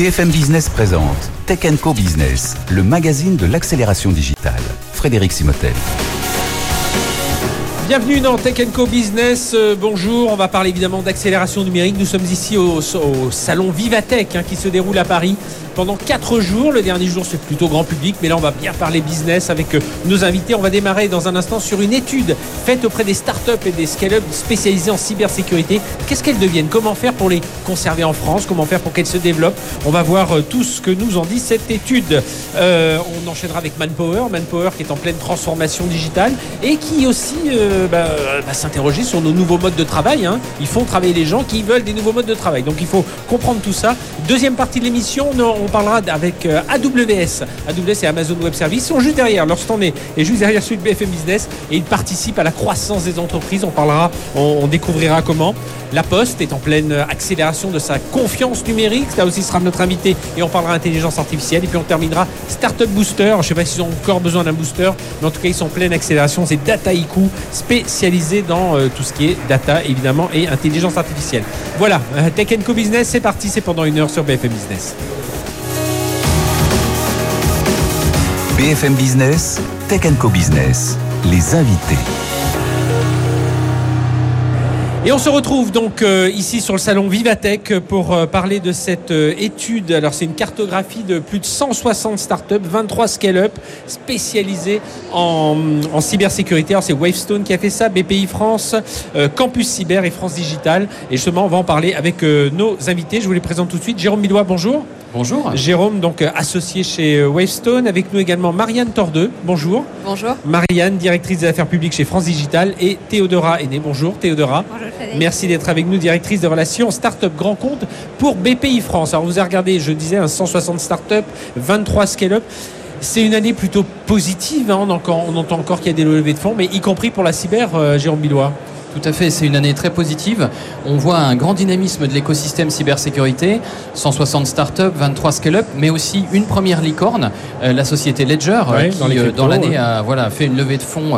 BFM Business présente Tech Co Business, le magazine de l'accélération digitale. Frédéric Simotel. Bienvenue dans Tech Co Business. Euh, bonjour, on va parler évidemment d'accélération numérique. Nous sommes ici au, salon Vivatech hein, qui se déroule à Paris pendant 4 jours. Le dernier jour, c'est plutôt grand public, mais là, on va bien parler business avec euh, nos invités. On va démarrer dans un instant sur une étude faite auprès des startups et des scale-up spécialisés en cybersécurité. Qu'est-ce qu'elles deviennent? Comment faire pour les conserver en France? Comment faire pour qu'elles se développent? On va voir euh, tout ce que nous en dit cette étude. Euh, on enchaînera avec Manpower. Manpower qui est en pleine transformation digitale et qui aussi bah, va s'interroger sur nos nouveaux modes de travail. Hein. Ils font travailler les gens qui veulent des nouveaux modes de travail. Donc il faut comprendre tout ça. Deuxième partie de l'émission, on parlera avec euh, AWS. AWS et Amazon Web Services sont juste derrière. Leur stand est, juste derrière celui de BFM Business et ils participent à la croissance des entreprises. On parlera, on, découvrira comment. La Poste est en pleine accélération de sa confiance numérique. Ça aussi sera notre invité et on parlera intelligence artificielle. Et puis on terminera Startup Booster. Je ne sais pas s'ils ont encore besoin d'un booster, mais en tout cas ils sont en pleine accélération. C'est Dataiku, spécialisé dans euh, tout ce qui est data évidemment et intelligence artificielle. Voilà, euh, Tech Co Business, c'est parti. C'est pendant une heure sur BFM Business. BFM Business, Tech Co Business, les invités. Et on se retrouve donc euh, ici sur le salon Vivatech pour euh, parler de cette euh, étude. Alors c'est une cartographie de plus de 160 startups, 23 scale-up spécialisés en, cybersécurité. Alors c'est Wavestone qui a fait ça, BPI France, Campus Cyber et France Digital. Et justement on va en parler avec nos invités. Je vous les présente tout de suite. Jérôme Milois, bonjour. Bonjour. Jérôme, donc associé chez Wavestone. Avec nous également Marianne Tordeux. Bonjour. Bonjour. Marianne, directrice des affaires publiques chez France Digital. Et Théodora Aîné. Bonjour Théodora. Bonjour Merci d'être avec nous, directrice de relations Startup Grand Compte pour BPI France. Alors vous avez regardé, je disais, un 160 startups, 23 scale-up. C'est une année plutôt positive. Hein. On, entend, encore qu'il y a des levées de fonds, mais y compris pour la cyber, euh, Jérôme Billois. Tout à fait, c'est une année très positive. On voit un grand dynamisme de l'écosystème cybersécurité, 160 startups, 23 scale-up, mais aussi une première licorne, euh, la société Ledger, euh, qui euh, dans l'année a voilà, fait une levée de fonds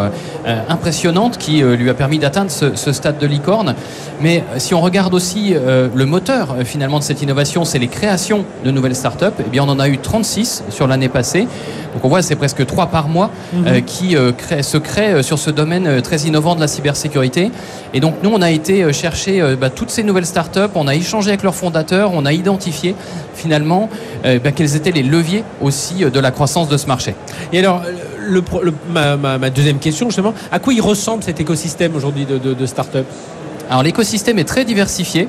impressionnante qui lui a permis d'atteindre ce, stade de licorne. Mais si on regarde aussi le moteur finalement de cette innovation, c'est les créations de nouvelles startups. Eh bien, on en a eu 36 sur l'année passée. Donc on voit c'est presque 3 par mois mhm. qui se créent sur ce domaine très innovant de la cybersécurité. Et donc nous, on a été euh, chercher euh, bah, toutes ces nouvelles startups, on a échangé avec leurs fondateurs, on a identifié finalement euh, bah, quels étaient les leviers aussi de la croissance de ce marché. Et alors, le, ma, deuxième question justement, à quoi il ressemble cet écosystème aujourd'hui de, de, de startups? Alors l'écosystème est très diversifié.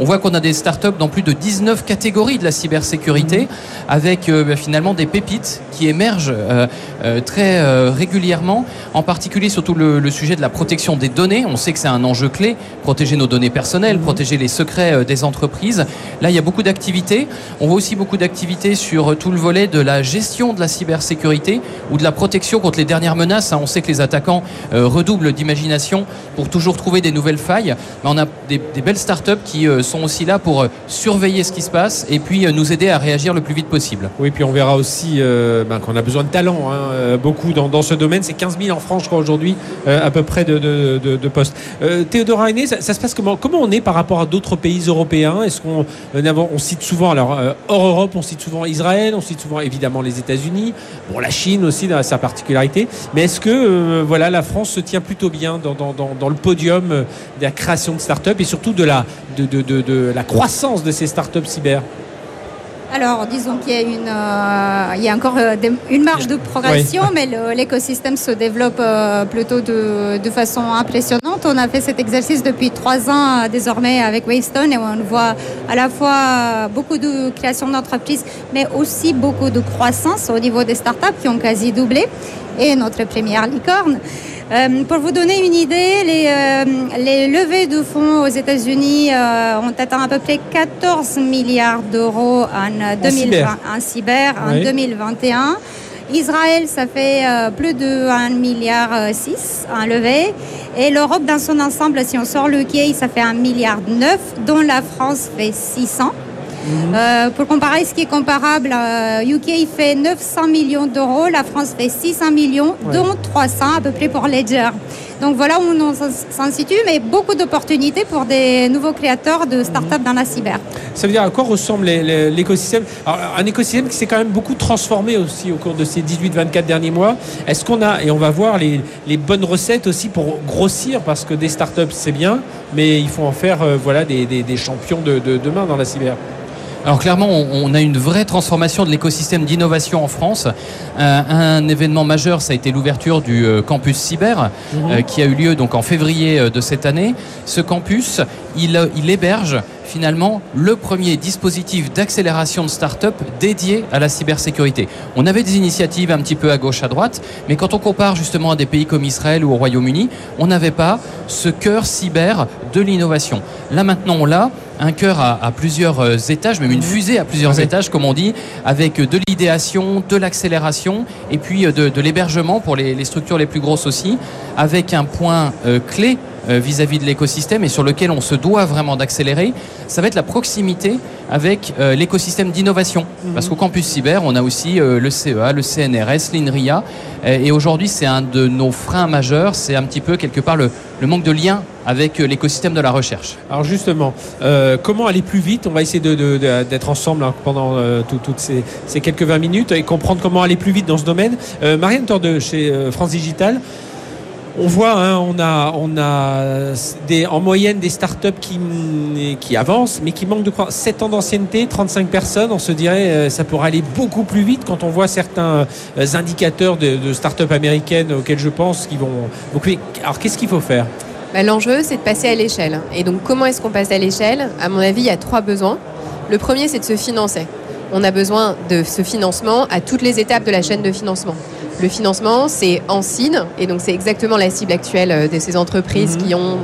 On voit qu'on a des startups dans plus de 19 catégories de la cybersécurité, avec euh, bah, finalement des pépites qui émergent euh, euh, très régulièrement, en particulier surtout le, sujet de la protection des données. On sait que c'est un enjeu clé, protéger nos données personnelles, protéger les secrets des entreprises. Là, il y a beaucoup d'activités. On voit aussi beaucoup d'activités sur tout le volet de la gestion de la cybersécurité ou de la protection contre les dernières menaces. Hein, on sait que les attaquants redoublent d'imagination pour toujours trouver des nouvelles failles. On a des, belles startups qui sont aussi là pour euh, surveiller ce qui se passe et puis euh, nous aider à réagir le plus vite possible. Oui, puis on verra aussi euh, ben, qu'on a besoin de talent, hein, beaucoup dans, ce domaine. C'est 15 000 en France, je crois, aujourd'hui, à peu près de, de, postes. Théodore Aîné, ça, se passe comment Comment on est par rapport à d'autres pays européens? Est-ce qu'on on cite souvent, alors hors Europe, on cite souvent Israël, on cite souvent évidemment les États-Unis, bon, la Chine aussi dans sa particularité. Mais est-ce que voilà, la France se tient plutôt bien dans, le podium de la création de start-up et surtout de la, de, de la croissance de ces startups cyber alors, disons qu'il y a, une, euh, il y a encore euh, une marge de progression, mais l'écosystème se développe euh, plutôt de, de, façon impressionnante. On a fait cet exercice depuis trois ans désormais avec Wavestone et on voit à la fois beaucoup de création d'entreprises, mais aussi beaucoup de croissance au niveau des startups qui ont quasi doublé et notre première licorne. Euh, pour vous donner une idée, les, euh, les levées de fonds aux États-Unis euh, ont atteint à peu près 14 milliards d'euros en, 2020, en cyber, en 2021. Israël, ça fait plus de 1 milliard 6 en levée. Et l'Europe dans son ensemble, si on sort le quai, ça fait 1 milliard 9, dont la France fait 600. Euh, pour comparer ce qui est comparable, UK euh, fait 900 millions d'euros, la France fait 600 millions, dont 300 à peu près pour Ledger. Donc voilà où on s'en situe, mais beaucoup d'opportunités pour des nouveaux créateurs de start-up dans la cyber. Ça veut dire à quoi ressemble l'écosystème? Un écosystème qui s'est quand même beaucoup transformé aussi au cours de ces 18-24 derniers mois. Est-ce qu'on a, et on va voir les, bonnes recettes aussi pour grossir, parce que des startups c'est bien, mais il faut en faire euh, voilà, des, champions de demain dans la cyber? Alors clairement, on, a une vraie transformation de l'écosystème d'innovation en France. Euh, un événement majeur, ça a été l'ouverture du euh, campus cyber, mhm. euh, qui a eu lieu donc en février de cette année. Ce campus, il, il héberge finalement le premier dispositif d'accélération de start-up dédié à la cybersécurité. On avait des initiatives un petit peu à gauche, à droite, mais quand on compare justement à des pays comme Israël ou au Royaume-Uni, on n'avait pas ce cœur cyber de l'innovation. Là maintenant, on l'a un cœur à, plusieurs euh, étages, même une fusée à plusieurs étages, comme on dit, avec de l'idéation, de l'accélération et puis euh, de, l'hébergement pour les, structures les plus grosses aussi, avec un point euh, clé vis-à-vis de l'écosystème et sur lequel on se doit vraiment d'accélérer, ça va être la proximité avec l'écosystème d'innovation. Mhm. Parce qu'au campus cyber, on a aussi le CEA, le CNRS, l'INRIA. et aujourd'hui, c'est un de nos freins majeurs. C'est un petit peu quelque part le, le manque de lien avec euh, l'écosystème de la recherche. Alors justement, euh, comment aller plus vite? On va essayer d'être ensemble hein, pendant euh, toutes ces, quelques 20 minutes et comprendre comment aller plus vite dans ce domaine. Marianne Tordeux, chez France Digital, on voit, hein, on a, en moyenne des startups qui, avancent, mais qui manquent de 7 ans d'ancienneté, 35 personnes. On se dirait ça pourrait aller beaucoup plus vite quand on voit certains indicateurs de, startups américaines auxquels je pense qui vont. Alors qu'est-ce qu'il faut faire? Bah, l'enjeu, c'est de passer à l'échelle. Et donc, comment est-ce qu'on passe à l'échelle? À mon avis, il y a trois besoins. Le premier, c'est de se financer. On a besoin de ce financement à toutes les étapes de la chaîne de financement. Le financement, c'est en signe, et donc c'est exactement la cible actuelle euh, de ces entreprises mhm. qui ont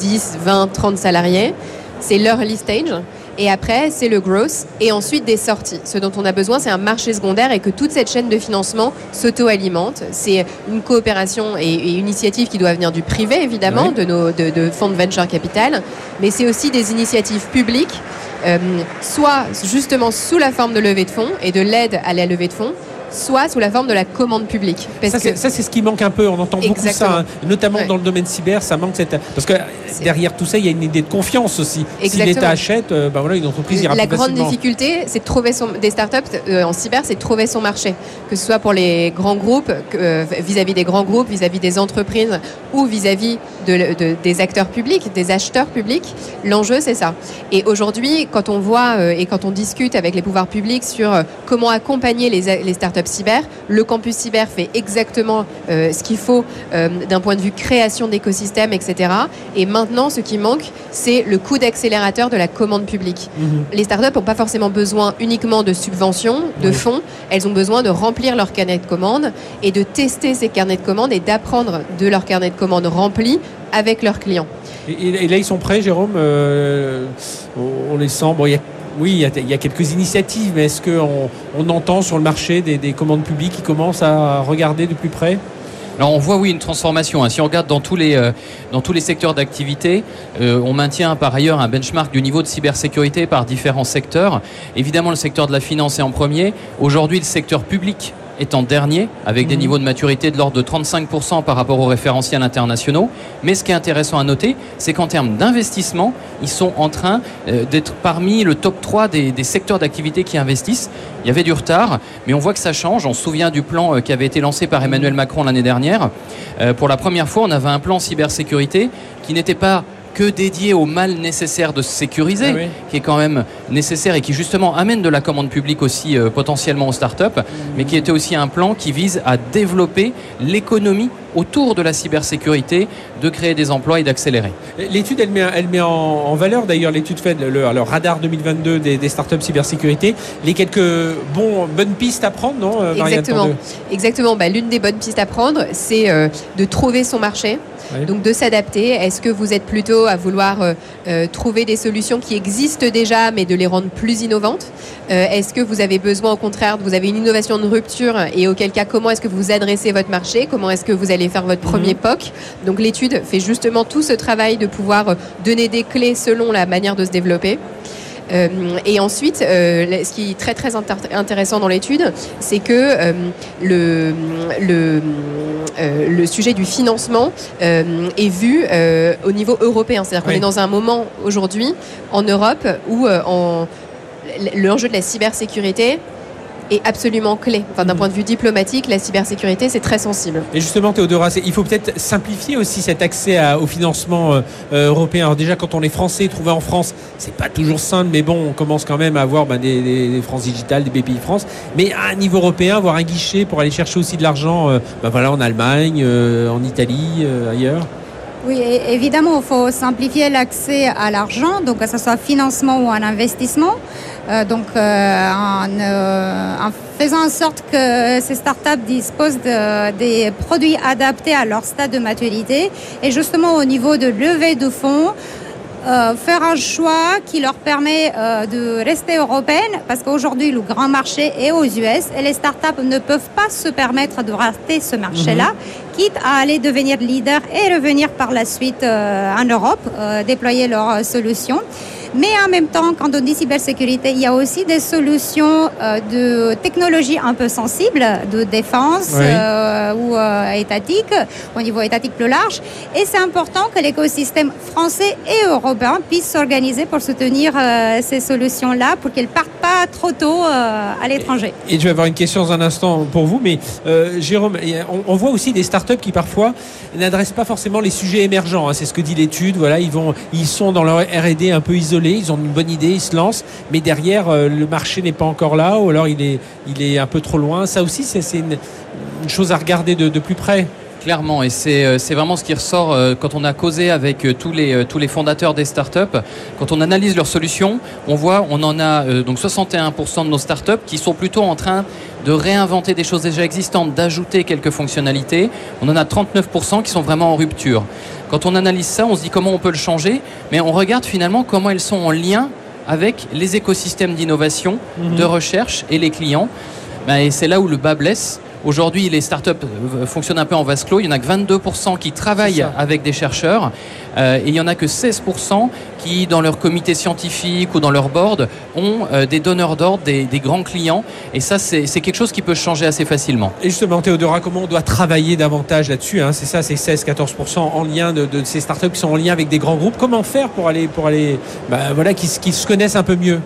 10, 20, 30 salariés. C'est l'early stage. Et après, c'est le growth et ensuite des sorties. Ce dont on a besoin, c'est un marché secondaire et que toute cette chaîne de financement s'auto-alimente. C'est une coopération et, une initiative qui doit venir du privé, évidemment, de nos de, fonds de venture capital, mais c'est aussi des initiatives publiques, euh, soit justement sous la forme de levée de fonds et de l'aide à la levée de fonds, soit sous la forme de la commande publique. ça, c'est ce qui manque un peu. On entend beaucoup ça, hein. notamment dans le domaine cyber. Ça manque cette. Parce que derrière tout ça, il y a une idée de confiance aussi. Si l'État achète, euh, ben voilà, une entreprise ira La grande difficulté, c'est de trouver son, des startups euh, en cyber, c'est de trouver son marché. Que ce soit pour les grands groupes, euh, vis-à-vis des grands groupes, vis-à-vis des entreprises ou vis-à-vis de, des acteurs publics, des acheteurs publics. L'enjeu, c'est ça. Et aujourd'hui, quand on voit et quand on discute avec les pouvoirs publics sur comment accompagner les, les startups cyber. Le campus cyber fait exactement euh, ce qu'il faut euh, d'un point de vue création d'écosystèmes, etc. Et maintenant, ce qui manque, c'est le coût d'accélérateur de la commande publique. Mhm. Les startups n'ont pas forcément besoin uniquement de subventions, de fonds. Elles ont besoin de remplir leur carnet de commandes et de tester ces carnets de commandes et d'apprendre de leur carnet de commandes rempli avec leurs clients. Et, là, ils sont prêts, Jérôme euh, On les sent. Bon, il y a oui, il y, a, quelques initiatives, mais est-ce qu'on on entend sur le marché des, commandes publiques qui commencent à regarder de plus près? Alors on voit oui une transformation. Hein. Si on regarde dans tous les, euh, secteurs d'activité, euh, on maintient par ailleurs un benchmark du niveau de cybersécurité par différents secteurs. Évidemment le secteur de la finance est en premier. Aujourd'hui le secteur public en dernier, avec des mhm. niveaux de maturité de l'ordre de 35% par rapport aux référentiels internationaux. Mais ce qui est intéressant à noter, c'est qu'en termes d'investissement, ils sont en train euh, d'être parmi le top 3 des, secteurs d'activité qui investissent. Il y avait du retard, mais on voit que ça change. On se souvient du plan euh, qui avait été lancé par Emmanuel Macron l'année dernière. Euh, pour la première fois, on avait un plan cybersécurité qui n'était pas que dédié au mal nécessaire de se sécuriser, ah qui est quand même nécessaire et qui justement amène de la commande publique aussi euh, potentiellement aux startups, mais qui était aussi un plan qui vise à développer l'économie autour de la cybersécurité, de créer des emplois et d'accélérer. L'étude, elle met, elle met en, valeur d'ailleurs l'étude faite, le, le, radar 2022 des, des, startups cybersécurité, les quelques bons, bonnes pistes à prendre, non euh, Exactement. Exactement. Bah, L'une des bonnes pistes à prendre, c'est euh, de trouver son marché. Donc de s'adapter. Est-ce que vous êtes plutôt à vouloir euh, euh, trouver des solutions qui existent déjà, mais de les rendre plus innovantes? Euh, Est-ce que vous avez besoin, au contraire, vous avez une innovation de rupture et auquel cas, comment est-ce que vous adressez votre marché? Comment est-ce que vous allez faire votre premier mhm. POC? Donc l'étude fait justement tout ce travail de pouvoir donner des clés selon la manière de se développer. Et ensuite, ce qui est très très intéressant dans l'étude, c'est que le, le, le sujet du financement est vu au niveau européen. C'est-à-dire qu'on est dans un moment aujourd'hui en Europe où en l'enjeu de la cybersécurité est absolument clé. Enfin, d'un point de vue diplomatique, la cybersécurité, c'est très sensible. Et justement, Théodora, il faut peut-être simplifier aussi cet accès au financement euh, euh, européen. Alors déjà, quand on est français, trouvé en France, c'est pas toujours simple, mais bon, on commence quand même à avoir ben, des, des, France Digital, des BPI France. Mais à un niveau européen, avoir un guichet pour aller chercher aussi de l'argent, euh, ben, voilà, en Allemagne, en Italie, ailleurs. Oui, évidemment, il faut simplifier l'accès à l'argent, donc que ce soit financement ou un investissement. Euh, donc, euh, euh, en, faisant en sorte que ces startups disposent de, des produits adaptés à leur stade de maturité. Et justement, au niveau de levée de fonds, faire un choix qui leur permet de rester européennes, parce qu'aujourd'hui, le grand marché est aux US et les startups ne peuvent pas se permettre de rater ce marché-là, mhm. quitte à aller devenir leader et revenir par la suite en Europe, déployer leurs solutions. Mais en même temps, quand on dit cybersécurité, il y a aussi des solutions euh, de technologie un peu sensibles, de défense euh, ou euh, étatique, au niveau étatique plus large. Et c'est important que l'écosystème français et européen puissent s'organiser pour soutenir ces solutions-là, pour qu'elles partent pas trop tôt à l'étranger. Et, je vais avoir une question dans un instant pour vous, mais Jérôme, on, voit aussi des startups qui parfois n'adressent pas forcément les sujets émergents. Hein. c'est ce que dit l'étude. Voilà, ils vont, ils sont dans leur R&D un peu ils ont une bonne idée, ils se lancent, mais derrière, euh, le marché n'est pas encore là, ou alors il est, il est un peu trop loin. Ça aussi, c'est une, chose à regarder de, plus près. Clairement, et euh, c'est vraiment ce qui ressort euh, quand on a causé avec tous les, tous les fondateurs des startups. Quand on analyse leurs solutions, on voit on en a donc 61% de nos startups qui sont plutôt en train de réinventer des choses déjà existantes, d'ajouter quelques fonctionnalités. On en a 39% qui sont vraiment en rupture. Quand on analyse ça, on se dit comment on peut le changer, mais on regarde finalement comment elles sont en lien avec les écosystèmes d'innovation, mhm. de recherche et les clients. Ben, et c'est là où le bas blesse. Aujourd'hui, les startups euh, fonctionnent un peu en vase clos. Il n'y en a que 22% qui travaillent avec des chercheurs. Euh, et il n'y en a que 16% qui, dans leur comité scientifique ou dans leur board, ont euh, des donneurs d'ordre, des, grands clients. Et ça, c'est quelque chose qui peut changer assez facilement. Et justement, Théodora, comment on doit travailler davantage là-dessus hein? C'est ça, c'est 16-14% en lien de, ces startups qui sont en lien avec des grands groupes. Comment faire pour aller, pour aller bah, voilà, qui, qui se connaissent un peu mieux?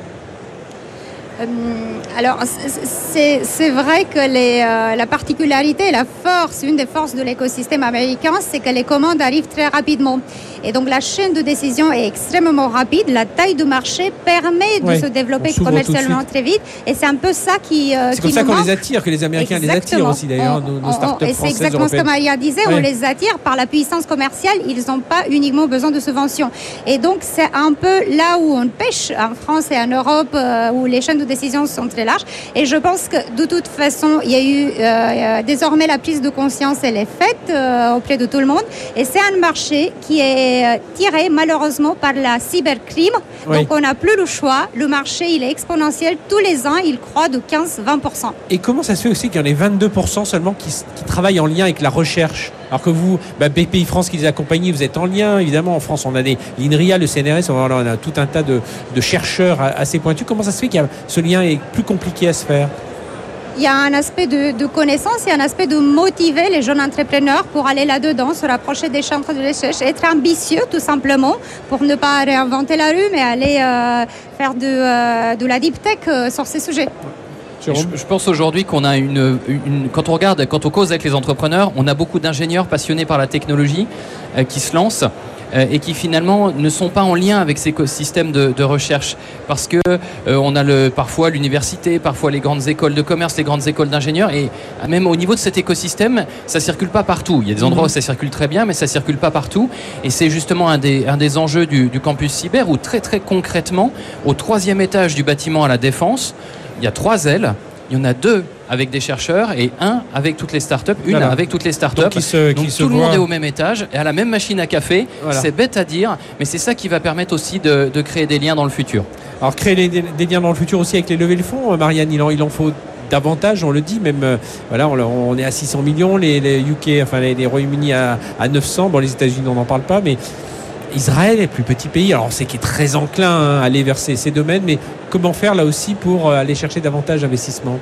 Alors, c'est vrai que euh, la particularité, la force, une des forces de l'écosystème américain, c'est que les commandes arrivent très rapidement. Et donc, la chaîne de décision est extrêmement rapide. La taille du marché permet de se développer commercialement très vite. Et c'est un peu ça qui. Euh, c'est comme ça qu'on les attire, que les Américains les attirent aussi, d'ailleurs, nos, startups Et c'est exactement ce que Maria disait, on les attire par la puissance commerciale. Ils n'ont pas uniquement besoin de subventions. Et donc, c'est un peu là où on pêche en France et en Europe, euh, où les chaînes de décision sont très et je pense que de toute façon, il y a eu euh, désormais la prise de conscience, elle est faite euh, auprès de tout le monde. Et c'est un marché qui est euh, tiré malheureusement par la cybercrime. Donc on n'a plus le choix. Le marché, il est exponentiel. Tous les ans, il croît de 15-20%. Et comment ça se fait aussi qu'il y en ait 22% seulement qui, qui travaillent en lien avec la recherche alors que vous, bah, BPI France qui les accompagne, vous êtes en lien, évidemment, en France, on a des l'INRIA, le CNRS, on a, tout un tas de, chercheurs assez pointus. Comment ça se fait que ce lien est plus compliqué à se faire il y a un aspect de, connaissance et un aspect de motiver les jeunes entrepreneurs pour aller là-dedans, se rapprocher des centres de recherche, être ambitieux tout simplement pour ne pas réinventer la rue, mais aller euh, faire de, euh, de la deep tech euh, sur ces sujets. Je, pense aujourd'hui qu'on a une, Quand on regarde, quand on cause avec les entrepreneurs, on a beaucoup d'ingénieurs passionnés par la technologie euh, qui se lancent et qui finalement ne sont pas en lien avec ces systèmes de, recherche parce que euh, on a parfois l'université, parfois les grandes écoles de commerce, les grandes écoles d'ingénieurs et même au niveau de cet écosystème, ça circule pas partout. Il y a des endroits où ça circule très bien, mais ça circule pas partout et c'est justement un des, un des enjeux du, du campus cyber où très très concrètement, au troisième étage du bâtiment à la défense, il y a trois ailes. Il y en a deux avec des chercheurs et un avec toutes les startups, une avec toutes les startups. Donc, tout le monde est au même étage et à la même machine à café. C'est bête à dire, mais c'est ça qui va permettre aussi de, créer des liens dans le futur. Alors créer des, liens dans le futur aussi avec les levées de fonds, euh, Marianne, il en, il en faut davantage, on le dit, même euh, voilà, on, est à 600 millions, les, UK, enfin les, Royaumes-Unis à, à, 900, bon les États-Unis on n'en parle pas, mais Israël est plus petit pays. Alors on sait qu'il est très enclin hein, à aller vers ces, domaines, mais comment faire là aussi pour aller chercher davantage d'investissements?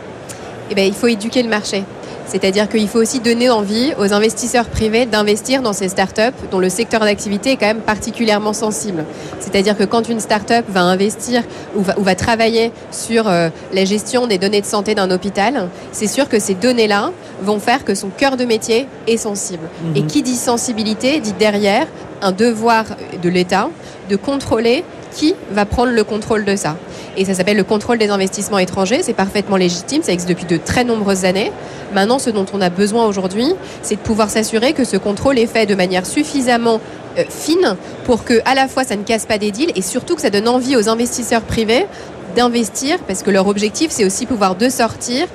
Eh bien, il faut éduquer le marché. C'est-à-dire qu'il faut aussi donner envie aux investisseurs privés d'investir dans ces startups dont le secteur d'activité est quand même particulièrement sensible. C'est-à-dire que quand une startup va investir ou va, ou va travailler sur euh, la gestion des données de santé d'un hôpital, c'est sûr que ces données-là vont faire que son cœur de métier est sensible. Et qui dit sensibilité dit derrière un devoir de l'État de contrôler qui va prendre le contrôle de ça. Et ça s'appelle le contrôle des investissements étrangers. C'est parfaitement légitime. Ça existe depuis de très nombreuses années. Maintenant, ce dont on a besoin aujourd'hui, c'est de pouvoir s'assurer que ce contrôle est fait de manière suffisamment euh, fine pour que, à la fois, ça ne casse pas des deals et surtout que ça donne envie aux investisseurs privés d'investir parce que leur objectif, c'est aussi pouvoir de sortir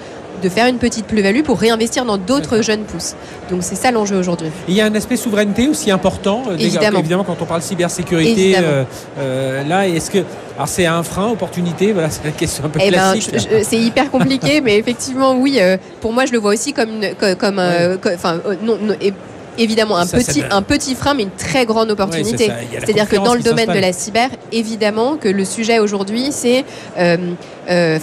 de faire une petite plus-value pour réinvestir dans d'autres jeunes pousses. Donc c'est ça l'enjeu aujourd'hui. Il y a un aspect souveraineté aussi important. euh, Évidemment. Évidemment, quand on parle cybersécurité, euh, euh, là, est-ce que alors c'est un frein, opportunité Voilà, c'est la question un peu Eh ben, classique. c'est hyper compliqué, mais effectivement, oui. euh, pour moi, je le vois aussi comme, une, co- comme, euh, enfin, euh, non, non, é- évidemment un Ça, petit, donne- un petit frein, mais une très grande opportunité. C'est-à-dire que dans le domaine de la cyber, évidemment que le sujet aujourd'hui, c'est euh, euh,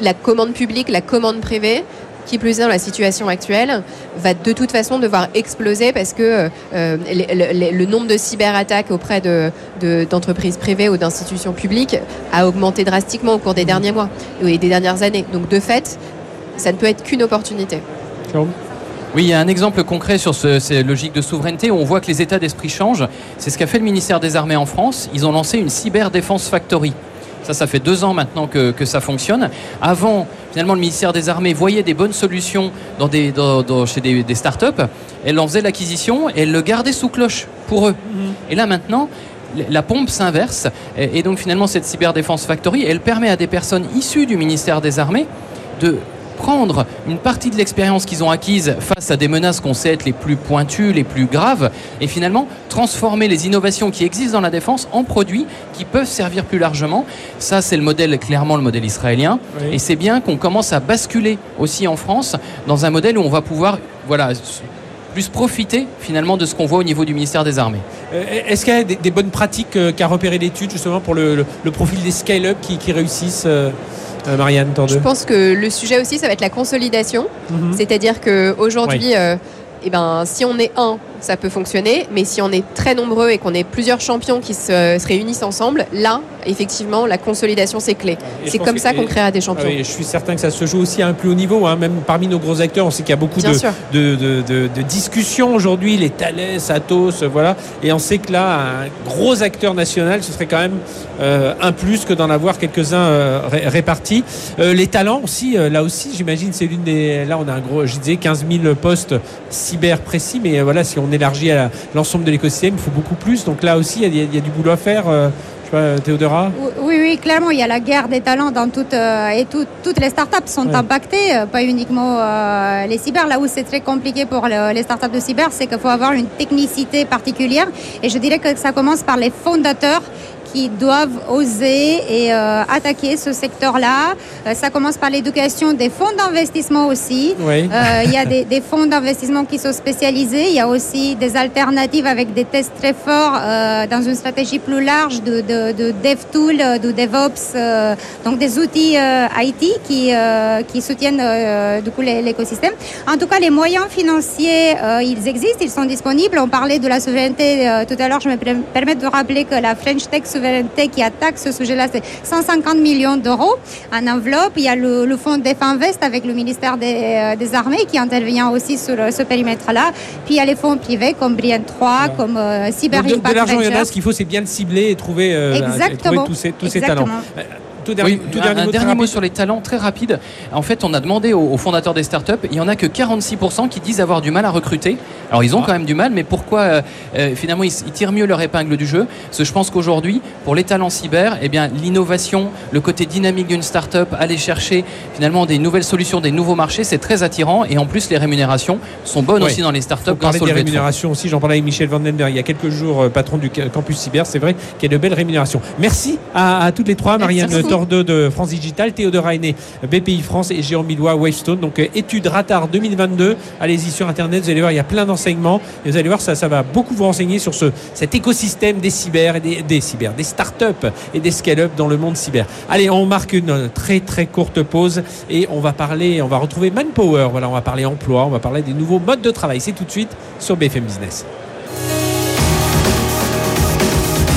la commande publique, la commande privée. Qui plus est dans la situation actuelle, va de toute façon devoir exploser parce que euh, le, le- le nombre de cyberattaques auprès de- de- d'entreprises privées ou d'institutions publiques a augmenté drastiquement au cours des derniers mois et des dernières années. Donc de fait, ça ne peut être qu'une opportunité. Oui, il y a un exemple concret sur ce- ces logiques de souveraineté où on voit que les états d'esprit changent. C'est ce qu'a fait le ministère des Armées en France. Ils ont lancé une Cyber Defense Factory. Ça, ça fait deux ans maintenant que, que ça fonctionne. Avant, finalement, le ministère des Armées voyait des bonnes solutions dans des, dans- dans- chez des, des startups. Elle en faisait l'acquisition et elle le gardait sous cloche pour eux. Et là, maintenant, la pompe s'inverse. Et et donc, finalement, cette Cyber Defense Factory, elle permet à des personnes issues du ministère des Armées de prendre une partie de l'expérience qu'ils ont acquise face à des menaces qu'on sait être les plus pointues, les plus graves, et finalement transformer les innovations qui existent dans la défense en produits qui peuvent servir plus largement. Ça, c'est le modèle, clairement le modèle israélien. Oui. Et c'est bien qu'on commence à basculer aussi en France dans un modèle où on va pouvoir, voilà, plus profiter finalement de ce qu'on voit au niveau du ministère des Armées. Euh, Est-ce qu'il y a des, bonnes pratiques euh, qu'a repéré l'étude justement pour le, le- le profil des scale-up qui, qui réussissent euh, Marianne Je Tordeux pense que le sujet aussi, ça va être la consolidation. Mhm. C'est-à-dire qu'aujourd'hui, euh, eh ben, si on est un, ça peut fonctionner, mais si on est très nombreux et qu'on est plusieurs champions qui se, se réunissent ensemble, là, effectivement, la consolidation, c'est clé. C'est comme ça qu'on créera des Ah champions. je suis certain que ça se joue aussi à un plus haut niveau, hein, même parmi nos gros acteurs. On sait qu'il y a beaucoup de, sûr. de, de- de- de discussions aujourd'hui, les Thales, Atos, euh, voilà. Et on sait que là, un gros acteur national, ce serait quand même euh, un plus que d'en avoir quelques-uns euh, ré- répartis. Euh, les talents aussi, là aussi, j'imagine, c'est l'une des. Là, on a un gros, je disais, 15 000 postes cyber précis, mais voilà, si on élargit à l'ensemble de l'écosystème, il faut beaucoup plus. Donc là aussi, il y a, il y a du boulot à faire. euh, Théodora Oui, oui, clairement, il y a la guerre des talents dans toutes euh, et tout- toutes les startups sont Ouais. impactées, euh, pas uniquement euh, les cyber. Là où c'est très compliqué pour le- les startups de cyber, c'est qu'il faut avoir une technicité particulière. Et je dirais que ça commence par les fondateurs qui doivent oser et euh, attaquer ce secteur-là. Euh, ça commence par l'éducation des fonds d'investissement aussi. Oui. Euh, il y a des, des fonds d'investissement qui sont spécialisés. Il y a aussi des alternatives avec des tests très forts dans une stratégie plus large de, de, de dev tool, euh, de DevOps, donc des outils IT qui, qui soutiennent du coup l'é- l'écosystème. En tout cas, les moyens financiers, euh, ils existent, ils sont disponibles. On parlait de la souveraineté euh, tout à l'heure. Je me per- permets de rappeler que la French Tech Souveraineté qui attaque ce sujet-là, c'est 150 millions d'euros en enveloppe. Il y a le, le fonds Definvest avec le ministère des, euh, des Armées qui intervient aussi sur euh, ce périmètre-là. Puis il y a les fonds privés comme Brian 3, comme euh, Cyber Donc, de, l'argent, il y en a. Ce qu'il faut, c'est bien le cibler et trouver, euh, Exactement. trouver tous ces, tous ces talents. Exactement. Tout dernier, Oui, tout un, dernier un mot, dernier sur les talents très rapide. En fait, on a demandé aux, aux fondateurs des startups, il n'y en a que 46% qui disent avoir du mal à recruter. Alors, ils ont Ah. quand même du mal, mais pourquoi euh, euh, finalement ils, ils tirent mieux leur épingle du jeu? Parce que je pense qu'aujourd'hui, pour les talents cyber, eh bien, l'innovation, le côté dynamique d'une startup, aller chercher finalement des nouvelles solutions, des nouveaux marchés, c'est très attirant. Et en plus, les rémunérations sont bonnes aussi dans les Faut startups grâce au des rémunérations aussi. J'en parlais avec Michel Vandenberg il y a quelques jours, euh, patron du ca- campus cyber. C'est vrai qu'il y a de belles rémunérations. Merci à, à toutes les trois, Marianne Merci. Directeur 2 de France Digital, Théodore Rainé, BPI France et Jérôme Milois, Wavestone. Donc étude Ratar 2022. Allez-y sur Internet, vous allez voir, il y a plein d'enseignements. Et vous allez voir, ça, ça va beaucoup vous renseigner sur ce, cet écosystème des cyber et des, des cyber, des startups et des scale-up dans le monde cyber. Allez, on marque une très très courte pause et on va parler, on va retrouver Manpower. Voilà, on va parler emploi, on va parler des nouveaux modes de travail. C'est tout de suite sur BFM Business.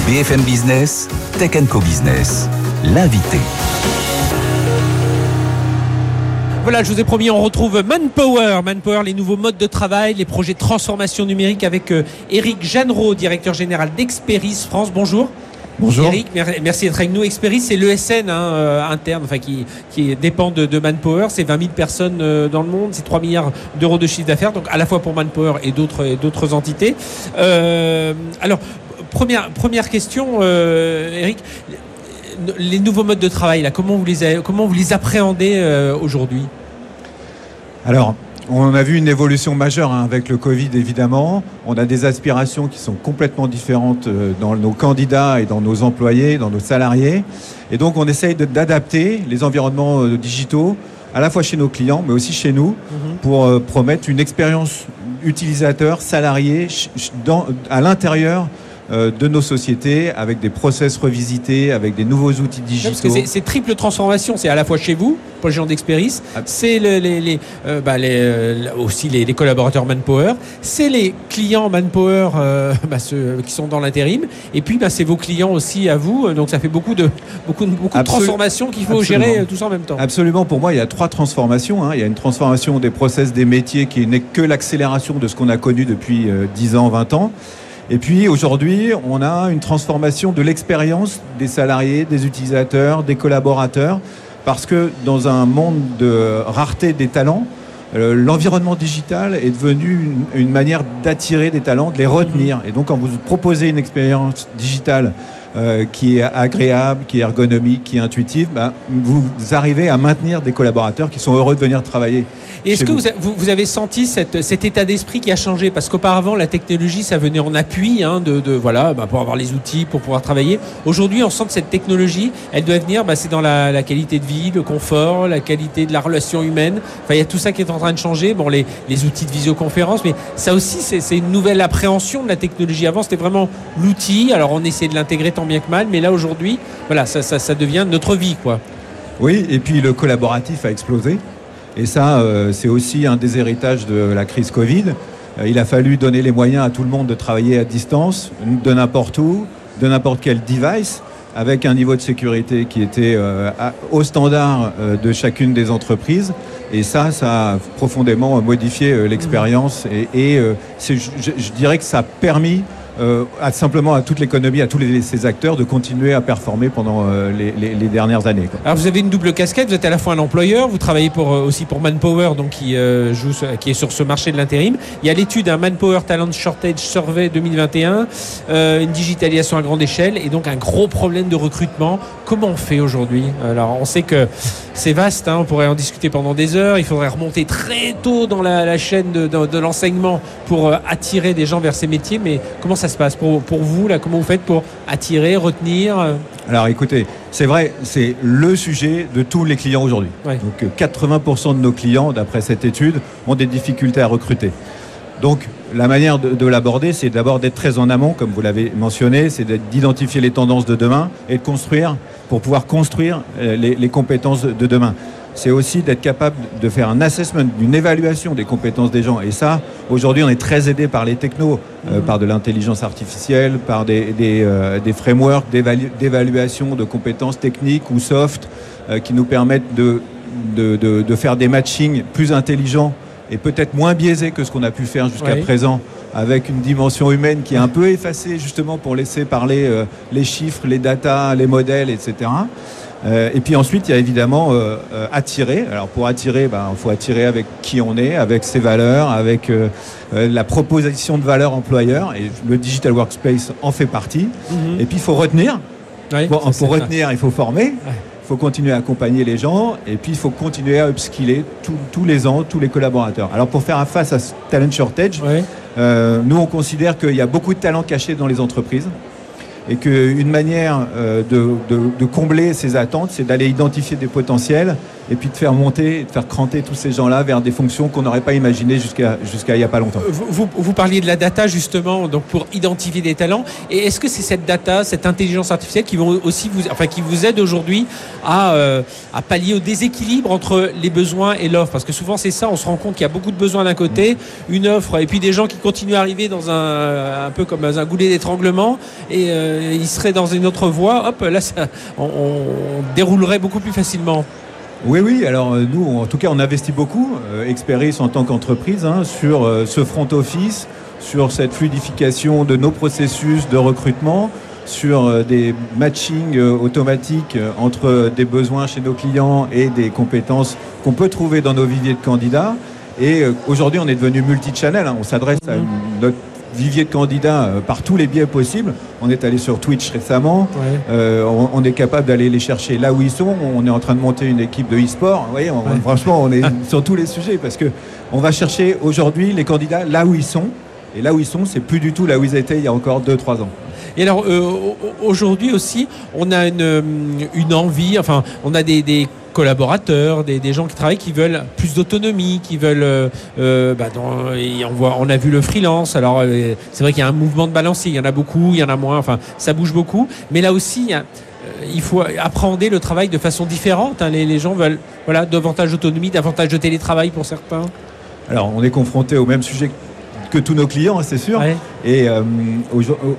BFM Business, Tech Co Business, l'invité. Voilà, je vous ai promis, on retrouve Manpower. Manpower, les nouveaux modes de travail, les projets de transformation numérique avec Eric Jeannereau, directeur général d'Experis France. Bonjour. Bonjour. Eric, merci d'être avec nous. Experis, c'est l'ESN hein, euh, interne, enfin qui, qui dépend de, de Manpower. C'est 20 000 personnes euh, dans le monde, c'est 3 milliards d'euros de chiffre d'affaires, donc à la fois pour Manpower et d'autres d'autres entités. Euh, alors, première première question, euh, Eric. Les nouveaux modes de travail, là, comment vous les comment vous les appréhendez euh, aujourd'hui? Alors, on a vu une évolution majeure hein, avec le Covid, évidemment. On a des aspirations qui sont complètement différentes euh, dans nos candidats et dans nos employés, dans nos salariés. Et donc, on essaye d'adapter les environnements euh, digitaux à la fois chez nos clients, mais aussi chez nous, Mhm. pour euh, promettre une expérience utilisateur, salarié, dans- à l'intérieur de nos sociétés, avec des process revisités, avec des nouveaux outils Parce que digitaux. c'est- triple transformation, c'est à la fois chez vous, pour les gens d'Experis, Ah. c'est le- les, les, euh, bah, les, euh, aussi les, collaborateurs Manpower, c'est les clients Manpower euh, bah, ceux qui sont dans l'intérim, et puis bah, c'est vos clients aussi à vous, donc ça fait beaucoup de, beaucoup de, beaucoup de Absolu- transformations qu'il faut Absolument. gérer euh, tout ça en même temps. Absolument, pour moi, il y a trois transformations. hein. Il y a une transformation des process des métiers qui n'est que l'accélération de ce qu'on a connu depuis euh, 10 ans, 20 ans. Et puis aujourd'hui, on a une transformation de l'expérience des salariés, des utilisateurs, des collaborateurs, parce que dans un monde de rareté des talents, euh, l'environnement digital est devenu une, une manière d'attirer des talents, de les retenir. Et donc quand vous proposez une expérience digitale euh, qui est agréable, qui est ergonomique, qui est intuitive, ben, vous arrivez à maintenir des collaborateurs qui sont heureux de venir travailler. Est-ce que vous. avez senti cette, cet état d'esprit qui a changé? Parce qu'auparavant, la technologie, ça venait en appui hein, de, de- voilà, bah, pour avoir les outils, pour pouvoir travailler. Aujourd'hui, on sent que cette technologie, elle doit venir, bah, c'est dans la, la qualité de vie, le confort, la qualité de la relation humaine. Enfin, il y a tout ça qui est en train de changer. Bon, les, les outils de visioconférence, mais ça aussi, c'est c'est une nouvelle appréhension de la technologie. Avant, c'était vraiment l'outil. Alors, on essayait de l'intégrer tant que mal, mais là, aujourd'hui, voilà, ça, devient notre vie, quoi. Oui, et puis le collaboratif a explosé. Et ça, euh, c'est aussi un des héritages de la crise Covid. Euh, il a fallu donner les moyens à tout le monde de travailler à distance, de n'importe où, de n'importe quel device, avec un niveau de sécurité qui était euh, au standard de chacune des entreprises. Et ça, ça a profondément modifié l'expérience. Et, je- je dirais que ça a permis euh, à, simplement à toute l'économie, à tous les, ces acteurs de continuer à performer pendant euh, les, dernières années. Alors vous avez une double casquette, vous êtes à la fois un employeur, vous travaillez pour, euh, aussi pour Manpower, donc qui, joue, qui est sur ce marché de l'intérim. Il y a l'étude, un Manpower Talent Shortage Survey 2021, euh, une digitalisation à grande échelle et donc un gros problème de recrutement. Comment on fait aujourd'hui? Alors on sait que c'est vaste, hein, on pourrait en discuter pendant des heures, il faudrait remonter très tôt dans la, chaîne de, de- l'enseignement pour attirer des gens vers ces métiers, mais comment ça se passe pour, pour vous là Comment vous faites pour attirer, retenir euh, Alors écoutez, c'est vrai, c'est le sujet de tous les clients aujourd'hui. Ouais. Donc euh, 80% de nos clients, d'après cette étude, ont des difficultés à recruter. Donc la manière de, de l'aborder, c'est d'abord d'être très en amont, comme vous l'avez mentionné, c'est d'identifier les tendances de demain et de construire pour pouvoir construire euh, les, les compétences de demain. C'est aussi d'être capable de faire un assessment, une évaluation des compétences des gens. Et ça, aujourd'hui, on est très aidé par les technos, euh, par de l'intelligence artificielle, par des, des, euh, des frameworks d'évalu- d'évaluation de compétences techniques ou soft euh, qui nous permettent de, de, de- de faire des matchings plus intelligents et peut-être moins biaisés que ce qu'on a pu faire jusqu'à Oui. présent, avec une dimension humaine qui est un peu effacée justement pour laisser parler les chiffres, les datas, les modèles, etc. Euh, et puis ensuite, il y a évidemment euh, euh, attirer. Alors pour attirer, ben, il faut attirer avec qui on est, avec ses valeurs, avec la proposition de valeur employeur. Et le digital workspace en fait partie. Et puis il faut retenir. Pour ça. retenir, il faut former. Il faut continuer à accompagner les gens et puis il faut continuer à upskiller tous- tous les ans tous les collaborateurs. Alors pour faire face à ce talent shortage, Ouais. nous on considère qu'il y a beaucoup de talents cachés dans les entreprises et qu'une manière euh, de, combler ces attentes, c'est d'aller identifier des potentiels et puis de faire monter, de faire cranter tous ces gens-là vers des fonctions qu'on n'aurait pas imaginées jusqu'à jusqu'à il n'y a pas longtemps. Vous, vous, parliez de la data justement, donc pour identifier des talents. Et est-ce que c'est cette data, cette intelligence artificielle qui vont aussi vous, enfin qui vous aide aujourd'hui à, euh, à pallier au déséquilibre entre les besoins et l'offre? Parce que souvent c'est ça, on se rend compte qu'il y a beaucoup de besoins d'un côté, une offre, et puis des gens qui continuent à arriver dans un un peu comme un goulet d'étranglement, et euh, ils seraient dans une autre voie. Hop, là, ça, on déroulerait beaucoup plus facilement. Oui, oui. Alors euh, nous, en tout cas, on investit beaucoup, euh, Experis en tant qu'entreprise, hein, sur euh, ce front office, sur cette fluidification de nos processus de recrutement, sur des matchings automatiques entre des besoins chez nos clients et des compétences qu'on peut trouver dans nos viviers de candidats. Et aujourd'hui, on est devenu multi-channel. Hein. On s'adresse à mhm. notre vivier de candidats euh, par tous les biais possibles. On est allé sur Twitch récemment. Euh, on, est capable d'aller les chercher là où ils sont. On est en train de monter une équipe de e-sport. Vous voyez, franchement, on est sur tous les sujets parce que on va chercher aujourd'hui les candidats là où ils sont. Et là où ils sont, c'est plus du tout là où ils étaient il y a encore 2-3 ans. Et alors euh, aujourd'hui aussi, on a une, une, envie, enfin, on a des, des collaborateurs, des, gens qui travaillent, qui veulent plus d'autonomie, qui veulent. Euh, euh, bah, on, a vu le freelance. Alors euh, c'est vrai qu'il y a un mouvement de balancier. Il y en a beaucoup, il y en a moins. Enfin, ça bouge beaucoup. Mais là aussi, il, faut appréhender le travail de façon différente. Hein. Les, gens veulent voilà davantage d'autonomie, davantage de télétravail pour certains. Alors on est confronté au même sujet que tous nos clients, c'est sûr. Et euh,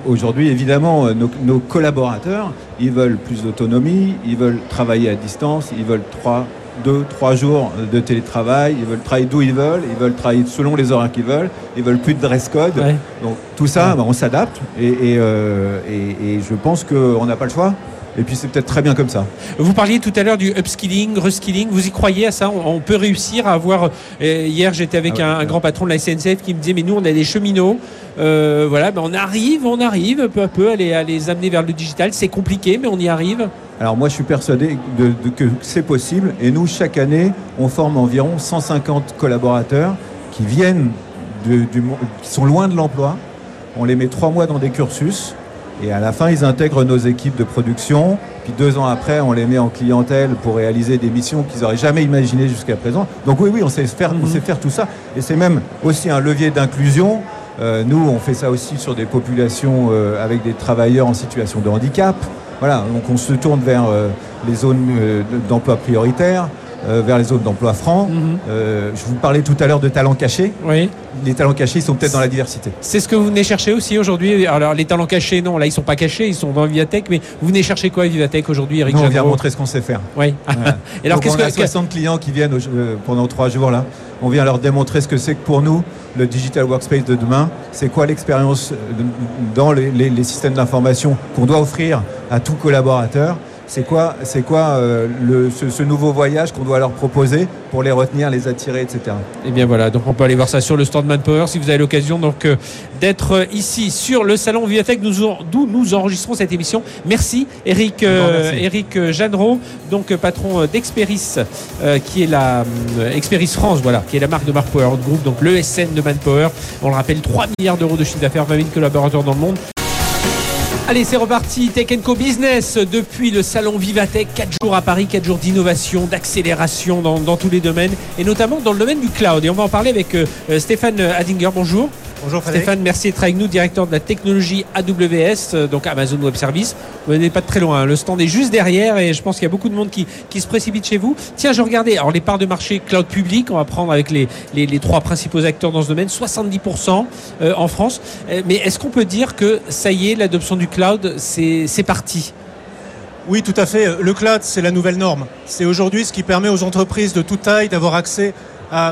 aujourd'hui, évidemment, euh, nos, collaborateurs, ils veulent plus d'autonomie, ils veulent travailler à distance, ils veulent trois, deux, trois jours de télétravail, ils veulent travailler d'où ils veulent, ils veulent travailler selon les horaires qu'ils veulent, ils veulent plus de dress code. Donc tout ça, bah, on s'adapte euh, et, et je pense qu'on n'a pas le choix. Et puis c'est peut-être très bien comme ça. Vous parliez tout à l'heure du upskilling, reskilling. Vous y croyez à ça? On, peut réussir à avoir. Euh, hier, j'étais avec ah un, grand patron de la SNCF qui me disait Mais nous, on a des cheminots. Euh, voilà, ben on arrive, on arrive peu à peu à les, à les amener vers le digital. C'est compliqué, mais on y arrive. Alors moi, je suis persuadé de, que c'est possible. Et nous, chaque année, on forme environ 150 collaborateurs qui viennent du, qui sont loin de l'emploi. On les met trois mois dans des cursus et à la fin, ils intègrent nos équipes de production. Puis deux ans après, on les met en clientèle pour réaliser des missions qu'ils n'auraient jamais imaginées jusqu'à présent. Donc oui, oui, on sait faire, on sait faire tout ça. Et c'est même aussi un levier d'inclusion. Euh, nous, on fait ça aussi sur des populations euh, avec des travailleurs en situation de handicap. Voilà, donc on se tourne vers euh, les zones d'emploi prioritaires. Euh, vers les zones d'emploi francs. Mhm. Euh, je vous parlais tout à l'heure de talents cachés. Oui. Les talents cachés, ils sont peut-être dans la diversité. C'est ce que vous venez chercher aussi aujourd'hui. Alors les talents cachés, non, là ils sont pas cachés, ils sont dans Vivatech. Mais vous venez chercher quoi à Vivatech aujourd'hui, Eric On vient montrer ce qu'on sait faire. Oui. Et alors qu'est-ce on a 60 clients qui viennent euh, pendant trois jours là. On vient leur démontrer ce que c'est que pour nous le digital workspace de demain. C'est quoi l'expérience dans les, les systèmes d'information qu'on doit offrir à tout collaborateur c'est quoi, c'est quoi euh, le, ce, nouveau voyage qu'on doit leur proposer pour les retenir, les attirer, etc. Et eh bien voilà, donc on peut aller voir ça sur le stand Manpower si vous avez l'occasion donc euh, d'être ici sur le salon Vivatech d'où nous enregistrons cette émission. Merci Eric, euh, Eric donc patron d'Experis, qui est la Experis France, voilà, qui est la marque de Manpower Group, donc l'ESN de Manpower. On le rappelle, 3 milliards d'euros de chiffre d'affaires, 20 000 collaborateurs dans le monde. Allez, c'est reparti. Tech Co Business depuis le salon Vivatech. 4 jours à Paris, 4 jours d'innovation, d'accélération dans, tous les domaines et notamment dans le domaine du cloud. Et on va en parler avec euh, Stéphane Adinger. Bonjour. Bonjour Stéphane, merci d'être avec nous, directeur de la technologie AWS, euh, donc Amazon Web Service. Vous n'êtes pas très loin, hein. le stand est juste derrière et je pense qu'il y a beaucoup de monde qui, se précipite chez vous. Tiens, je regardais, alors les parts de marché cloud public, on va prendre avec les, les, trois principaux acteurs dans ce domaine, 70% euh, en France. Euh, mais est-ce qu'on peut dire que ça y est, l'adoption du cloud, c'est parti? Oui, tout à fait. Le cloud, c'est la nouvelle norme. C'est aujourd'hui ce qui permet aux entreprises de toute taille d'avoir accès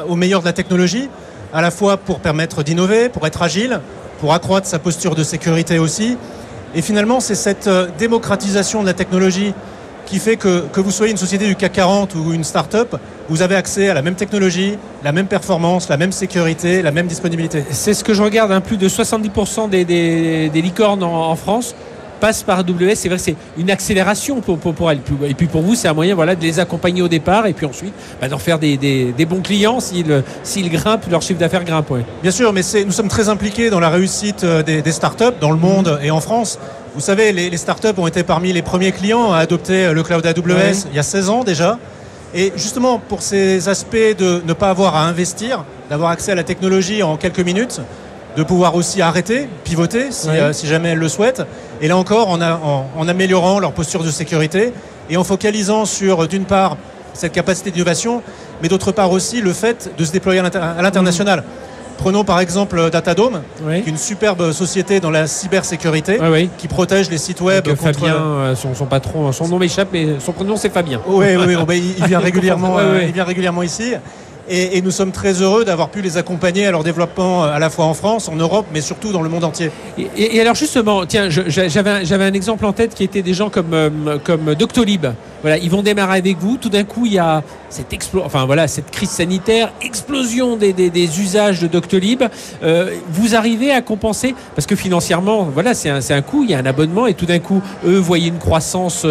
au meilleur de la technologie à la fois pour permettre d'innover, pour être agile, pour accroître sa posture de sécurité aussi. Et finalement, c'est cette euh, démocratisation de la technologie qui fait que, que vous soyez une société du CAC 40 ou une start-up, vous avez accès à la même technologie, la même performance, la même sécurité, la même disponibilité. C'est ce que je regarde, hein, plus de 70% des, des, licornes en France passe par AWS. C'est vrai que c'est une accélération pour, pour, elle. Et puis pour vous, c'est un moyen voilà, de les accompagner au départ et puis ensuite bah, d'en faire des, des, bons clients s'ils grimpent, leur chiffre d'affaires grimpe. Bien sûr, mais nous sommes très impliqués dans la réussite euh, des, des startups dans le monde et en France. Vous savez, les, startups ont été parmi les premiers clients à adopter le cloud AWS il y a 16 ans déjà. Et justement, pour ces aspects de ne pas avoir à investir, d'avoir accès à la technologie en quelques minutes, de pouvoir aussi arrêter, pivoter si, euh, jamais elles le souhaitent. Et là encore, en, améliorant leur posture de sécurité et en focalisant sur, d'une part, cette capacité d'innovation, mais d'autre part aussi le fait de se déployer à l'international. Prenons par exemple Datadome, qui est une superbe société dans la cybersécurité, qui protège les sites web. contre... Fabien, euh, son, patron, son nom m'échappe, mais son prénom c'est Fabien. Oui, oui, oui il, vient régulièrement, euh, il vient régulièrement ici. Et, nous sommes très heureux d'avoir pu les accompagner à leur développement euh, à la fois en France, en Europe, mais surtout dans le monde entier. Et, alors justement, tiens, j'avais un, exemple en tête qui était des gens comme, euh, comme Doctolib. Voilà, ils vont démarrer avec vous. Tout d'un coup, il y a cette, enfin, voilà, cette crise sanitaire, explosion des, des, usages de Doctolib. Euh, vous arrivez à compenser parce que financièrement, voilà, c'est un, un coût. Il y a un abonnement et tout d'un coup, eux voyaient une croissance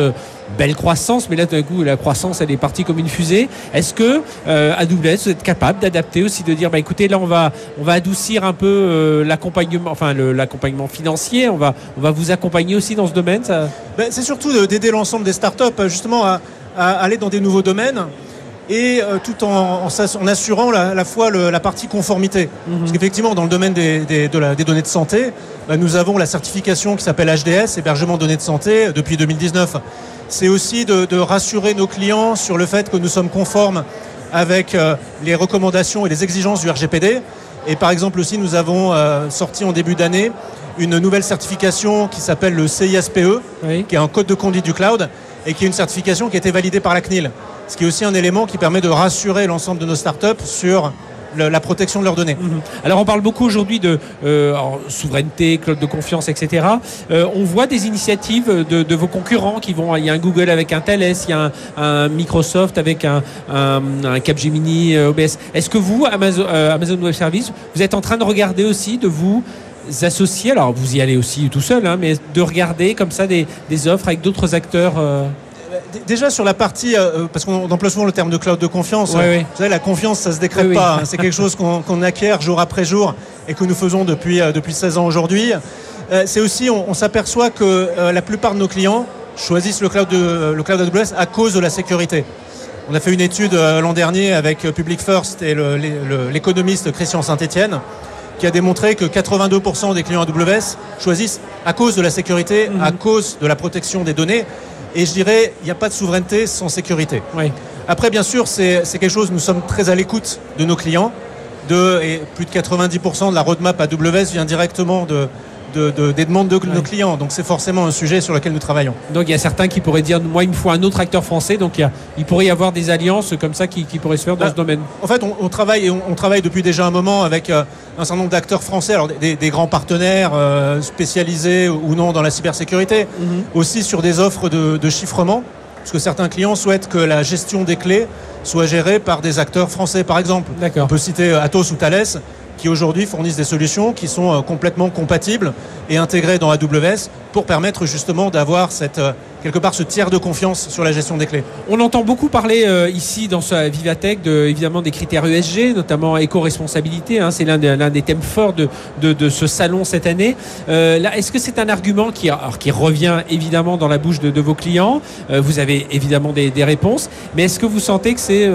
belle croissance, mais là, d'un coup, la croissance, elle est partie comme une fusée. Est-ce que euh, AWS, vous êtes capable d'adapter aussi, de dire, bah, écoutez, là, on va, on va adoucir un peu euh, l'accompagnement, enfin, l'accompagnement financier. On va, on va vous accompagner aussi dans ce domaine. Ben, c'est surtout d'aider l'ensemble des startups, justement, à, aller dans des nouveaux domaines et euh, tout en, en, assurant la, la fois la partie conformité. Mhm. Parce qu'effectivement, dans le domaine des, des, de la, des données de santé, bah, nous avons la certification qui s'appelle HDS, hébergement de données de santé, depuis 2019 c'est aussi de, rassurer nos clients sur le fait que nous sommes conformes avec euh, les recommandations et les exigences du RGPD. Et par exemple aussi, nous avons euh, sorti en début d'année une nouvelle certification qui s'appelle le CISPE, qui est un code de conduite du cloud et qui est une certification qui a été validée par la CNIL. Ce qui est aussi un élément qui permet de rassurer l'ensemble de nos startups sur la protection de leurs données. Mhm. Alors on parle beaucoup aujourd'hui de euh, souveraineté, cloud de confiance, etc. Euh, on voit des initiatives de, vos concurrents qui vont. Il y a un Google avec un Thales, il y a un, Microsoft avec un, Capgemini euh, OBS. Est-ce que vous, Amazon, Amazon Web Services, vous êtes en train de regarder aussi de vous associer, alors vous y allez aussi tout seul, hein, mais de regarder comme ça des, offres avec d'autres acteurs déjà sur la partie, euh, euh, parce qu'on emploie souvent le terme de cloud de confiance. Vous savez, la confiance, ça se décrète pas. Hein. C'est quelque chose qu'on acquiert jour après jour et que nous faisons depuis, euh, depuis 16 ans aujourd'hui. c'est aussi, on, s'aperçoit que la plupart de nos clients choisissent le cloud, de, le cloud AWS à cause de la sécurité. On a fait une étude l'an dernier avec Public First et l'économiste Christian Saint-Etienne qui a démontré que 82% des clients AWS choisissent à cause de la sécurité, à mhm. cause de la protection des données et je dirais, il n'y a pas de souveraineté sans sécurité. Après, bien sûr, c'est quelque chose, nous sommes très à l'écoute de nos clients. De, et plus de 90% de la roadmap AWS vient directement de, des demandes de nos clients. Donc c'est forcément un sujet sur lequel nous travaillons. Donc il y a certains qui pourraient dire, moi il me faut un autre acteur français. Donc il, pourrait y avoir des alliances comme ça qui, pourraient se faire dans bah, ce domaine. En fait, on, travaille, on, travaille depuis déjà un moment avec euh, un certain nombre d'acteurs français, alors des, grands partenaires euh, spécialisés ou non dans la cybersécurité, mhm. aussi sur des offres de, de chiffrement. Parce que certains clients souhaitent que la gestion des clés soit gérée par des acteurs français, par exemple. On peut citer Atos ou Thales, qui aujourd'hui fournissent des solutions qui sont euh, complètement compatibles et intégrées dans AWS pour permettre justement d'avoir cette euh, quelque part ce tiers de confiance sur la gestion des clés. On entend beaucoup parler euh, ici dans ce Vivatech de, évidemment des critères ESG, notamment éco-responsabilité. Hein, c'est l'un des, des, thèmes forts de, de, ce salon cette année. là, est-ce que c'est un argument qui, alors, qui revient évidemment dans la bouche de, vos clients? Vous avez évidemment des, des réponses, mais est-ce que vous sentez que c'est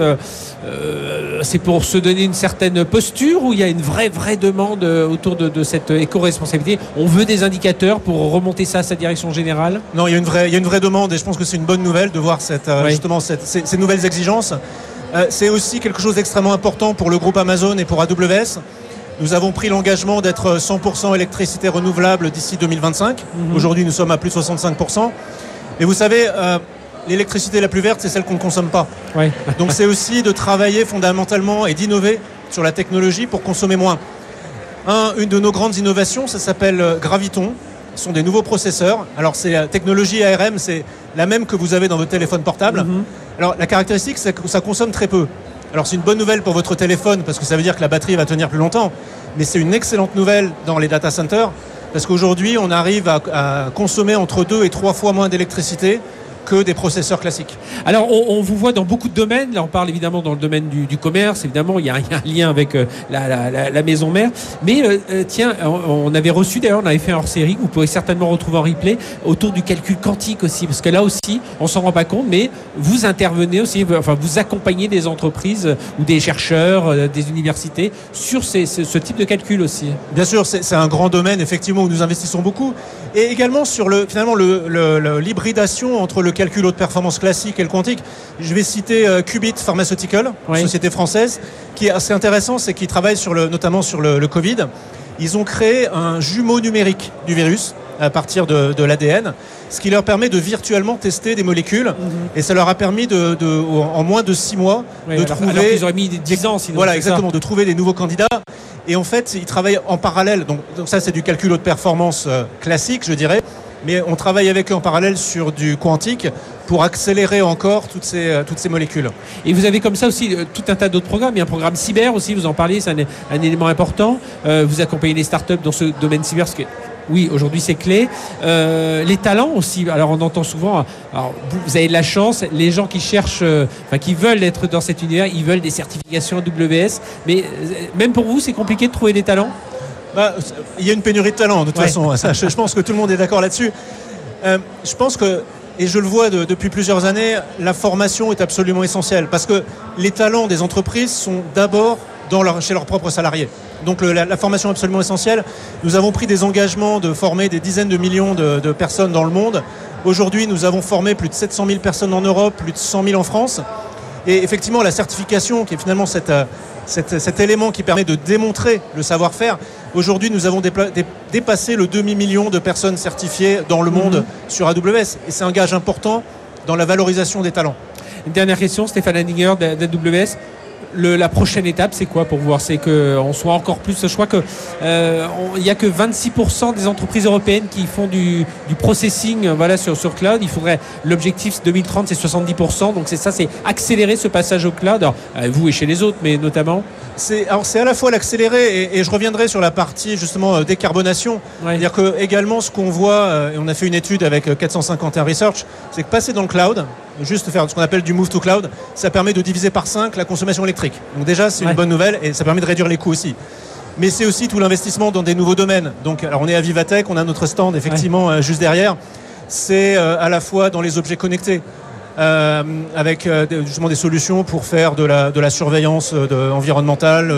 euh, c'est pour se donner une certaine posture ou il y a une vraie, vraie demande euh, autour de, cette éco-responsabilité? On veut des indicateurs pour remonter ça à sa direction générale? Non, il y, a une vraie, il y a une vraie demande et je pense que c'est une bonne nouvelle de voir cette, euh, justement ces, nouvelles exigences. c'est aussi quelque chose d'extrêmement important pour le groupe Amazon et pour AWS. Nous avons pris l'engagement d'être 100% électricité renouvelable d'ici 2025. Mhm. Aujourd'hui, nous sommes à plus de 65%. Et vous savez, l'électricité la plus verte, c'est celle qu'on ne consomme pas. Donc c'est aussi de travailler fondamentalement et d'innover sur la technologie pour consommer moins. une de nos grandes innovations, ça s'appelle euh, Graviton. Ce sont des nouveaux processeurs. Alors c'est la technologie ARM, c'est la même que vous avez dans votre téléphone portable. Mhm. Alors la caractéristique, c'est que ça consomme très peu. Alors c'est une bonne nouvelle pour votre téléphone parce que ça veut dire que la batterie va tenir plus longtemps. Mais c'est une excellente nouvelle dans les data centers parce qu'aujourd'hui on arrive à, à consommer entre deux et trois fois moins d'électricité que des processeurs classiques. Alors, on, vous voit dans beaucoup de domaines. Là, on parle évidemment dans le domaine du, commerce. Évidemment, il y, a, un lien avec euh, la, maison mère. Mais euh, euh, tiens, on, avait reçu d'ailleurs, on avait fait un hors-série. Vous pouvez certainement retrouver en replay autour du calcul quantique aussi, parce que là aussi, on s'en rend pas compte, mais vous intervenez aussi, enfin, vous accompagnez des entreprises ou des chercheurs, des universités sur ce type de calcul aussi. Bien sûr, c'est un grand domaine effectivement où nous investissons beaucoup, et également sur le finalement l'hybridation entre le calcul haute performance classique et le quantique. Je vais citer euh, Qubit Pharmaceutical, société française, qui est assez intéressant, c'est qu'ils travaillent sur le, notamment sur le, Covid. Ils ont créé un jumeau numérique du virus à partir de, l'ADN, ce qui leur permet de virtuellement tester des molécules. Mhm. Et ça leur a permis de, en moins de six mois de trouver. ils auraient mis 10 ans sinon. Voilà, exactement, de trouver des nouveaux candidats. Et en fait, ils travaillent en parallèle. Donc, ça, c'est du calcul haute performance euh, classique, je dirais mais on travaille avec eux en parallèle sur du quantique pour accélérer encore toutes ces, euh, toutes ces molécules. Et vous avez comme ça aussi euh, tout un tas d'autres programmes. Il y a un programme cyber aussi, vous en parliez, c'est un, élément important. Euh, vous accompagnez les startups dans ce domaine cyber, parce que oui, aujourd'hui c'est clé. les talents aussi. Alors on entend souvent. Vous avez de la chance. Les gens qui cherchent, enfin qui veulent être dans cet univers, ils veulent des certifications AWS. Mais même pour vous, c'est compliqué de trouver des talents? Bah, il y a une pénurie de talent, de toute façon. je, pense que tout le monde est d'accord là-dessus. Euh, je pense que, et je le vois depuis plusieurs années, la formation est absolument essentielle parce que les talents des entreprises sont d'abord chez leurs propres salariés. Donc la, formation est absolument essentielle. Nous avons pris des engagements de former des dizaines de millions de, de personnes dans le monde. Aujourd'hui, nous avons formé plus de 700 000 personnes en Europe, plus de 100 000 en France. Et effectivement, la certification, qui est finalement cette, euh, cet, élément qui permet de démontrer le savoir-faire. Aujourd'hui, nous avons dépassé le demi-million de personnes certifiées dans le monde mhm. sur AWS. Et c'est un gage important dans la valorisation des talents. Une dernière question, Stéphane Henninger d'AWS la prochaine étape, c'est quoi pour voir C'est qu'on soit encore plus. Je crois qu'il euh, n'y a que 26% des entreprises européennes qui font du, processing sur, sur cloud. Il faudrait l'objectif 2030, c'est 70%. Donc c'est ça, c'est accélérer ce passage au cloud. Euh, vous et chez les autres, mais notamment. C'est alors c'est à la fois l'accélérer et, je reviendrai sur la partie justement euh, décarbonation. C'est-à-dire que également ce qu'on voit, et on a fait une étude avec 451 Research, c'est que passer dans le cloud, juste faire ce qu'on appelle du move to cloud, ça permet de diviser par 5 la consommation électrique. Donc déjà, c'est une bonne nouvelle et ça permet de réduire les coûts aussi. Mais c'est aussi tout l'investissement dans des nouveaux domaines. Donc, alors on est à Vivatech, on a notre stand effectivement euh, juste derrière. C'est euh, à la fois dans les objets connectés. Euh, avec justement des solutions pour faire de la, de la surveillance environnementale,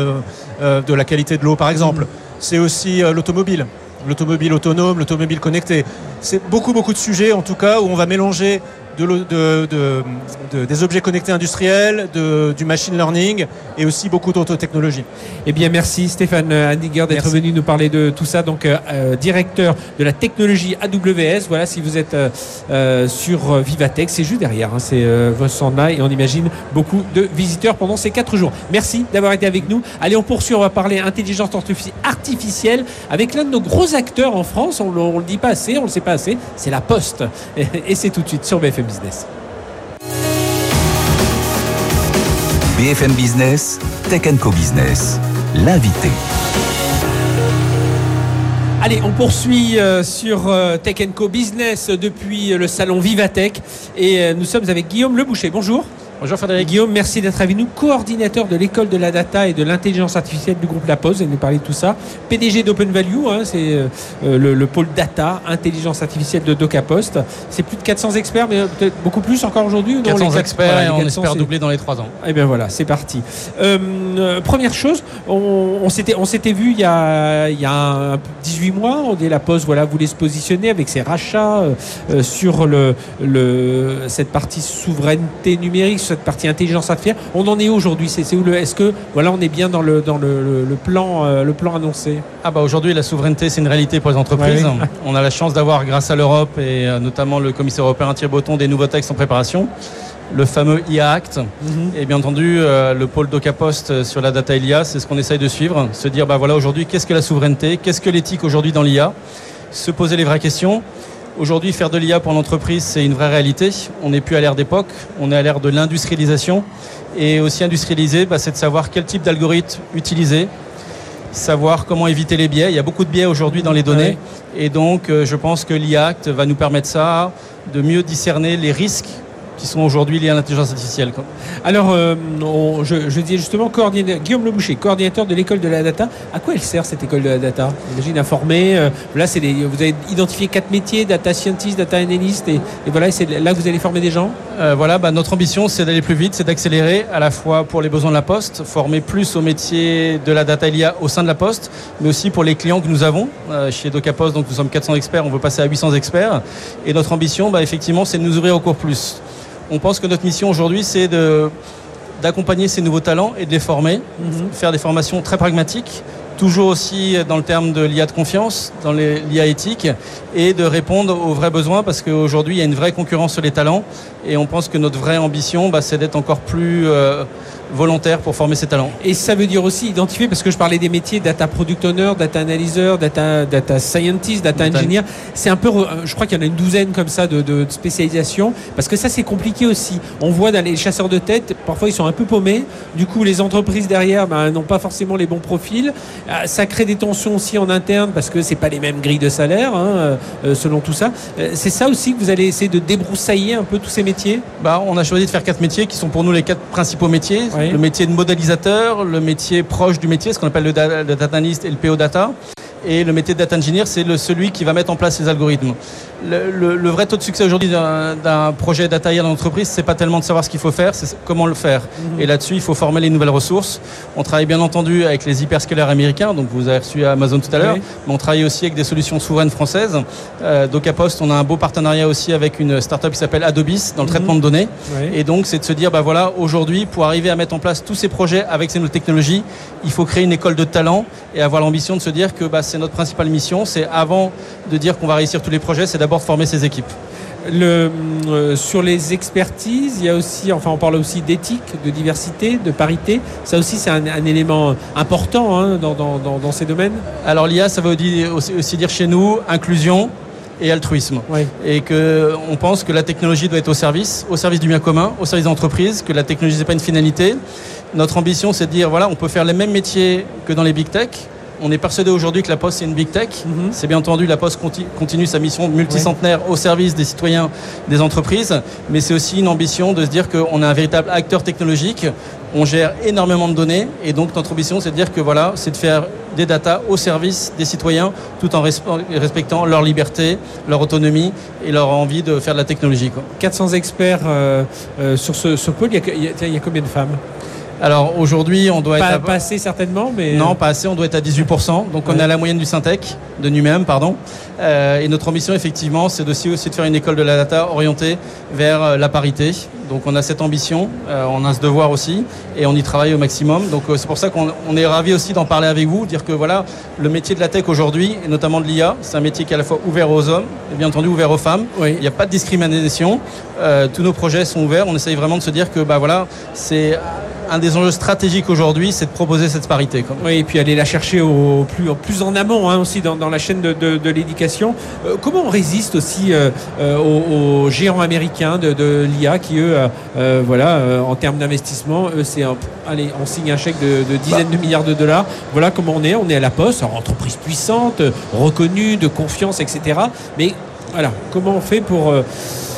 de la qualité de l'eau par exemple. C'est aussi l'automobile, l'automobile autonome, l'automobile connecté. C'est beaucoup beaucoup de sujets en tout cas où on va mélanger de, des objets connectés industriels, du machine learning et aussi beaucoup d'autres technologies. Eh bien, merci Stéphane Handiger d'être venu nous parler de tout ça. Donc, euh, euh, directeur de la technologie AWS. Voilà, si vous êtes euh, sur Vivatech, c'est juste derrière. Hein, c'est votre stand et on imagine beaucoup de visiteurs pendant ces quatre jours. Merci d'avoir été avec nous. Allez, on poursuit. On va parler intelligence artificielle avec l'un de nos gros acteurs en France. On ne le dit pas assez, on ne le sait pas assez. C'est la Poste. Et, et c'est tout de suite sur BFM. Business. BFM Business, Tech Co Business, l'invité. Allez, on poursuit euh, sur euh, Tech Co Business depuis le salon Vivatech et euh, nous sommes avec Guillaume Leboucher. Bonjour. Bonjour Frédéric. Guillaume, merci d'être avec nous, coordinateur de l'école de la data et de l'intelligence artificielle du groupe La Pose, et nous parler de tout ça. PDG d'Open Value, hein, c'est euh, le, pôle data, intelligence artificielle de DocaPost. C'est plus de 400 experts, mais peut-être beaucoup plus encore aujourd'hui 400 experts et on espère doubler dans les 3 ans. Eh bien voilà, c'est parti. Euh, euh, première chose, on, on s'était vu il y, a, il y a 18 mois, on dit La Poste voilà, voulait se positionner avec ses rachats sur le, le, cette partie souveraineté numérique, cette partie intelligence artificielle. On en est aujourd'hui? C'est où le Est-ce que voilà, on est bien dans le dans le, plan euh, le plan annoncé? Ah bah aujourd'hui la souveraineté c'est une réalité pour les entreprises. On a la chance d'avoir grâce à l'Europe et euh, notamment le commissaire européen Thierry Breton des nouveaux textes en préparation le fameux IA Act. Mhm. Et bien entendu, euh, le pôle DocaPost sur la data IA, c'est ce qu'on essaye de suivre. Se dire, bah voilà, aujourd'hui, qu'est-ce que la souveraineté? Qu'est-ce que l'éthique aujourd'hui dans l'IA Se poser les vraies questions. Aujourd'hui, faire de l'IA pour l'entreprise, c'est une vraie réalité. On n'est plus à l'ère d'époque, on est à l'ère de l'industrialisation. Et aussi industrialiser, bah, c'est de savoir quel type d'algorithme utiliser savoir comment éviter les biais. Il y a beaucoup de biais aujourd'hui dans les données. Et donc, euh, je pense que l'IACT va nous permettre ça, de mieux discerner les risques qui sont aujourd'hui liés à l'intelligence artificielle. Alors, euh, je, je, dis justement, Guillaume Leboucher, coordinateur de l'école de la data. À quoi elle sert cette école de la data? J'imagine à former. Euh, là, c'est vous avez identifié quatre métiers data scientist, data analyst, et, voilà, c'est là que vous allez former des gens? Euh, voilà, bah, notre ambition, c'est d'aller plus vite, c'est d'accélérer à la fois pour les besoins de la Poste, former plus au métier de la data IA au sein de la Poste, mais aussi pour les clients que nous avons chez DocaPost. Donc, nous sommes 400 experts, on veut passer à 800 experts, et notre ambition, bah, effectivement, c'est de nous ouvrir encore plus on pense que notre mission aujourd'hui, c'est d'accompagner ces nouveaux talents et de les former, mhm. faire des formations très pragmatiques, toujours aussi dans le terme de l'IA de confiance, dans l'IA éthique, et de répondre aux vrais besoins, parce qu'aujourd'hui, il y a une vraie concurrence sur les talents, et on pense que notre vraie ambition, bah, c'est d'être encore plus... Euh, volontaire pour former ses talents. Et ça veut dire aussi identifier, parce que je parlais des métiers data product owner, data analyzer, data, data scientist, data, engineer. C'est un peu, je crois qu'il y en a une douzaine comme ça de, de, spécialisations, parce que ça c'est compliqué aussi. On voit dans les chasseurs de tête, parfois ils sont un peu paumés. Du coup, les entreprises derrière ben, n'ont pas forcément les bons profils. Euh, ça crée des tensions aussi en interne parce que c'est pas les mêmes grilles de salaire, hein, euh, euh, selon tout ça. C'est ça aussi que vous allez essayer de débroussailler un peu tous ces métiers? Bah, on a choisi de faire quatre métiers qui sont pour nous les quatre principaux métiers le métier de modélisateur, le métier proche du métier, ce qu'on appelle le, data analyst et le PO data. Et le métier de data engineer, c'est celui qui va mettre en place les algorithmes le, vrai taux de succès aujourd'hui d'un projet data IA dans l'entreprise, c'est pas tellement de savoir ce qu'il faut faire, c'est comment le faire. Mhm. Et là-dessus, il faut former les nouvelles ressources. On travaille bien entendu avec les hyperscalers américains, donc vous avez reçu Amazon tout à l'heure, mais on travaille aussi avec des solutions souveraines françaises. Euh, DocaPost, on a un beau partenariat aussi avec une startup qui s'appelle Adobis dans le mhm. traitement de données. Et donc, c'est de se dire, bah voilà, aujourd'hui, pour arriver à mettre en place tous ces projets avec ces nouvelles technologies, il faut créer une école de talent et avoir l'ambition de se dire que bah, c'est notre principale mission. C'est avant de dire qu'on va réussir tous les projets, c'est d'abord former ses équipes. Le, euh, sur les expertises, il y a aussi, enfin on parle aussi d'éthique, de diversité, de parité. Ça aussi c'est un, élément important hein, dans, ces domaines. Alors l'IA, ça veut aussi, dire chez nous inclusion et altruisme. Et qu'on pense que la technologie doit être au service, au service du bien commun, au service d'entreprise, que la technologie n'est pas une finalité. Notre ambition c'est de dire voilà, on peut faire les mêmes métiers que dans les big tech, on est persuadé aujourd'hui que la Poste c'est une big tech. Mhm. C'est bien entendu la Poste continue sa mission multicentenaire au service des citoyens, des entreprises, mais c'est aussi une ambition de se dire qu'on est un véritable acteur technologique. On gère énormément de données et donc notre ambition c'est de dire que voilà, c'est de faire des data au service des citoyens tout en respectant leur liberté, leur autonomie et leur envie de faire de la technologie. 400 experts euh, euh, sur ce, pôle, il y a combien de femmes? Alors aujourd'hui, on doit être. Pas assez certainement, mais. Non, pas assez, on doit être à 18%. Donc on est à la moyenne du Syntec, de NUMEM, pardon. Euh, et notre ambition, effectivement, c'est aussi, aussi de faire une école de la data orientée vers euh, la parité. Donc on a cette ambition, euh, on a ce devoir aussi, et on y travaille au maximum. Donc c'est pour ça qu'on est ravi aussi d'en parler avec vous, dire que voilà, le métier de la tech aujourd'hui, et notamment de l'IA, c'est un métier qui est à la fois ouvert aux hommes et bien entendu ouvert aux femmes. Il n'y a pas de discrimination. tous nos projets sont ouverts. On essaye vraiment de se dire que bah voilà, c'est un des enjeux stratégiques aujourd'hui, c'est de proposer cette parité. Oui, et puis aller la chercher au plus, plus en amont hein, aussi dans, la chaîne de, l'éducation. Euh, comment on résiste aussi euh, euh, aux, géants américains de, l'IA qui, eux, voilà, en termes d'investissement, c'est allez, on signe un chèque de, dizaines de milliards de dollars. Voilà comment on est. On est à la poste, entreprise puissante, reconnue, de confiance, etc. Mais voilà, comment on fait pour